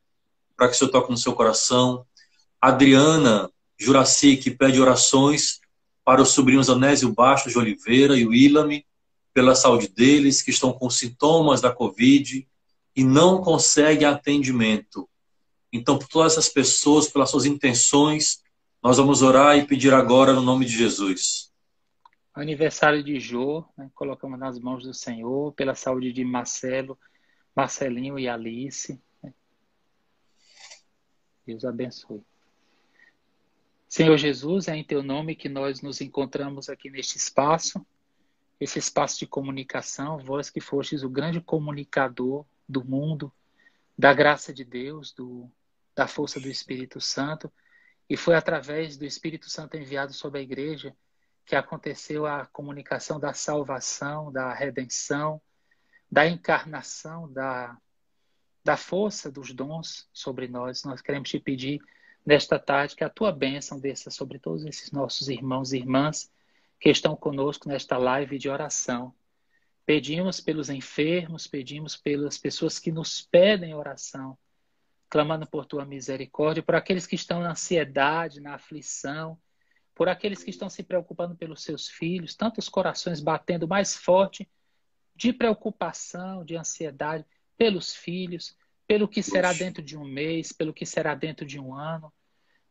para que o Senhor toque no seu coração. Adriana Juraci, que pede orações para os sobrinhos Anésio Baixo de Oliveira e o Ilame, pela saúde deles, que estão com sintomas da Covid e não conseguem atendimento. Então, por todas essas pessoas, pelas suas intenções, nós vamos orar e pedir agora no nome de Jesus. Aniversário de Jô, né, colocamos nas mãos do Senhor, pela saúde de Marcelo, Marcelinho e Alice. Né. Deus abençoe. Senhor Jesus, é em teu nome que nós nos encontramos aqui neste espaço, esse espaço de comunicação, vós que fostes o grande comunicador do mundo, da graça de Deus, do, da força do Espírito Santo, e foi através do Espírito Santo enviado sobre a igreja que aconteceu a comunicação da salvação, da redenção, da encarnação, da, da força dos dons sobre nós. Nós queremos te pedir nesta tarde que a tua bênção desça sobre todos esses nossos irmãos e irmãs que estão conosco nesta live de oração. Pedimos pelos enfermos, pedimos pelas pessoas que nos pedem oração clamando por tua misericórdia, por aqueles que estão na ansiedade, na aflição, por aqueles que estão se preocupando pelos seus filhos, tantos corações batendo mais forte de preocupação, de ansiedade pelos filhos, pelo que será dentro de um mês, pelo que será dentro de um ano.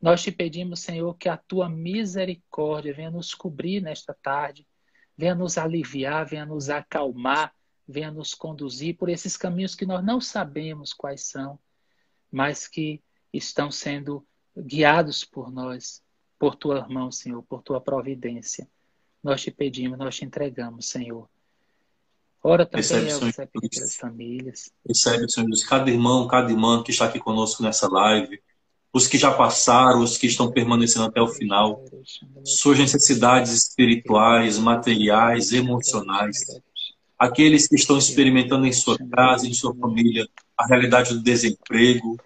Nós te pedimos, Senhor, que a tua misericórdia venha nos cobrir nesta tarde, venha nos aliviar, venha nos acalmar, venha nos conduzir por esses caminhos que nós não sabemos quais são mas que estão sendo guiados por nós, por tua mão, Senhor, por tua providência. Nós te pedimos, nós te entregamos, Senhor. Ora também recebe, é Senhor, pelas famílias. Recebe, Senhor Jesus, cada irmão, cada irmã que está aqui conosco nessa live, os que já passaram, os que estão permanecendo até o final, suas necessidades espirituais, materiais, emocionais, aqueles que estão experimentando em sua casa, em sua família, a realidade do desemprego,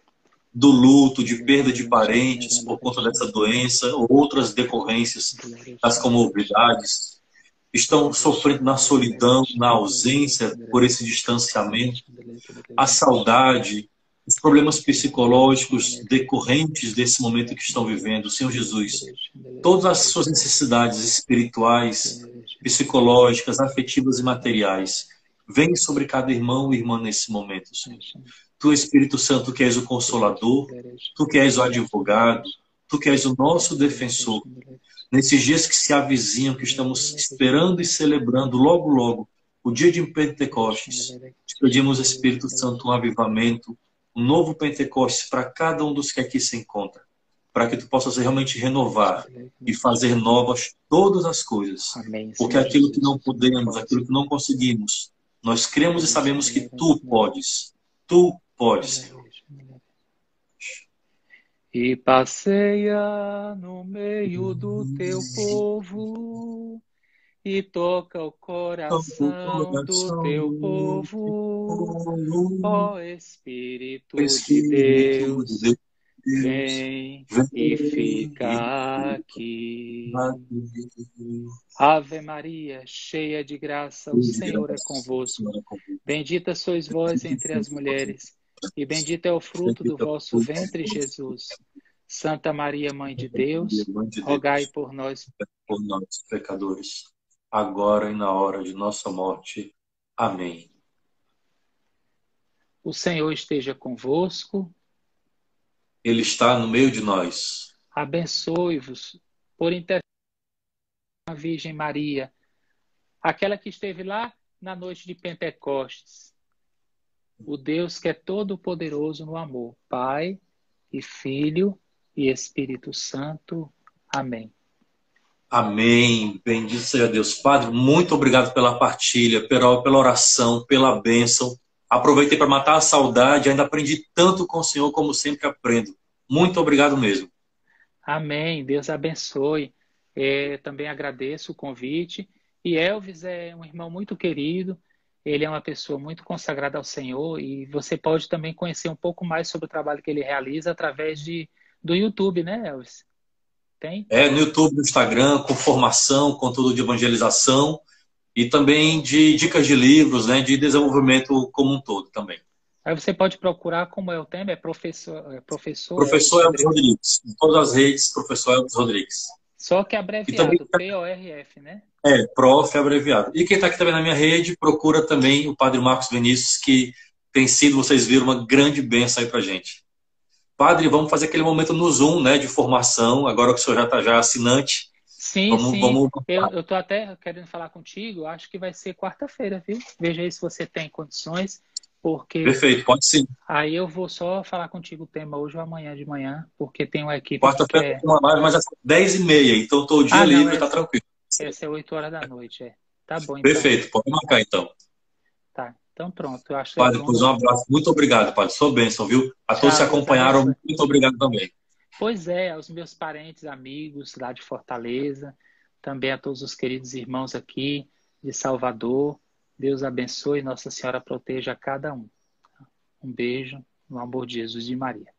do luto, de perda de parentes por conta dessa doença, ou outras decorrências das comorbidades, estão sofrendo na solidão, na ausência por esse distanciamento, a saudade, os problemas psicológicos decorrentes desse momento que estão vivendo, Senhor Jesus, todas as suas necessidades espirituais, psicológicas, afetivas e materiais, vem sobre cada irmão e irmã nesse momento, Senhor. Tu, Espírito Santo, que és o consolador, tu que és o advogado, tu que és o nosso defensor. Nesses dias que se avizinham, que estamos esperando e celebrando logo, logo, o dia de Pentecostes, te pedimos, Espírito Santo, um avivamento, um novo Pentecostes para cada um dos que aqui se encontra, para que tu possas realmente renovar e fazer novas todas as coisas. Porque aquilo que não podemos, aquilo que não conseguimos, nós cremos e sabemos que tu podes. Tu podes, Senhor. E passeia no meio do teu povo e toca o coração do teu povo, ó Espírito de Deus, vem e fica aqui. Ave Maria, cheia de graça, o Senhor é convosco. Bendita sois vós entre as mulheres, e bendito é o fruto do vosso ventre, Jesus. Santa Maria, Mãe de Deus, rogai Deus, por nós, por nós pecadores, agora e na hora de nossa morte. Amém. O Senhor esteja convosco. Ele está no meio de nós. Abençoe-vos por intercessão da Virgem Maria, aquela que esteve lá na noite de Pentecostes. O Deus que é todo poderoso no amor, Pai e Filho e Espírito Santo. Amém. Amém. Bendito seja Deus. Padre, muito obrigado pela partilha, pela, pela oração, pela bênção. Aproveitei para matar a saudade, ainda aprendi tanto com o Senhor como sempre aprendo. Muito obrigado mesmo. Amém. Deus abençoe. É, também agradeço o convite. E Elvis é um irmão muito querido. Ele é uma pessoa muito consagrada ao Senhor e você pode também conhecer um pouco mais sobre o trabalho que ele realiza através de do YouTube, né, Elvis? Tem? É, no YouTube, no Instagram, com formação, conteúdo de evangelização e também de dicas de livros, né, de desenvolvimento como um todo também. Aí você pode procurar como é o tema, é professor... É professor, professor Elvis Rodrigues. Em todas as redes, professor Elvis Rodrigues. Só que abreviado, também... P-O-R-F, né? É, prof abreviado. E quem está aqui também na minha rede, procura também o Padre Marcos Vinícius, que tem sido, vocês viram, uma grande benção aí pra gente. Padre, vamos fazer aquele momento no Zoom, né, de formação, agora que o senhor já está já assinante. Sim, vamos, sim. Vamos... Eu estou até querendo falar contigo, acho que vai ser quarta-feira, viu? Veja aí se você tem condições, porque... Perfeito, pode sim. Aí eu vou só falar contigo o tema hoje ou amanhã de manhã, porque tem uma equipe Quarta-feira é... tem uma live, mas é 10 e meia, então estou o dia ah, livre, está tranquilo. Essa é 8 horas da noite, é. Tá bom, então. Perfeito, pode marcar então. Então pronto, eu acho Padre, pois um abraço. Muito obrigado, Padre. Sou bênção, viu? A todos que acompanharam, muito obrigado também. Pois é, aos meus parentes, amigos lá de Fortaleza, também a todos os queridos irmãos aqui de Salvador. Deus abençoe, Nossa Senhora proteja cada um. Um beijo, no amor de Jesus e Maria.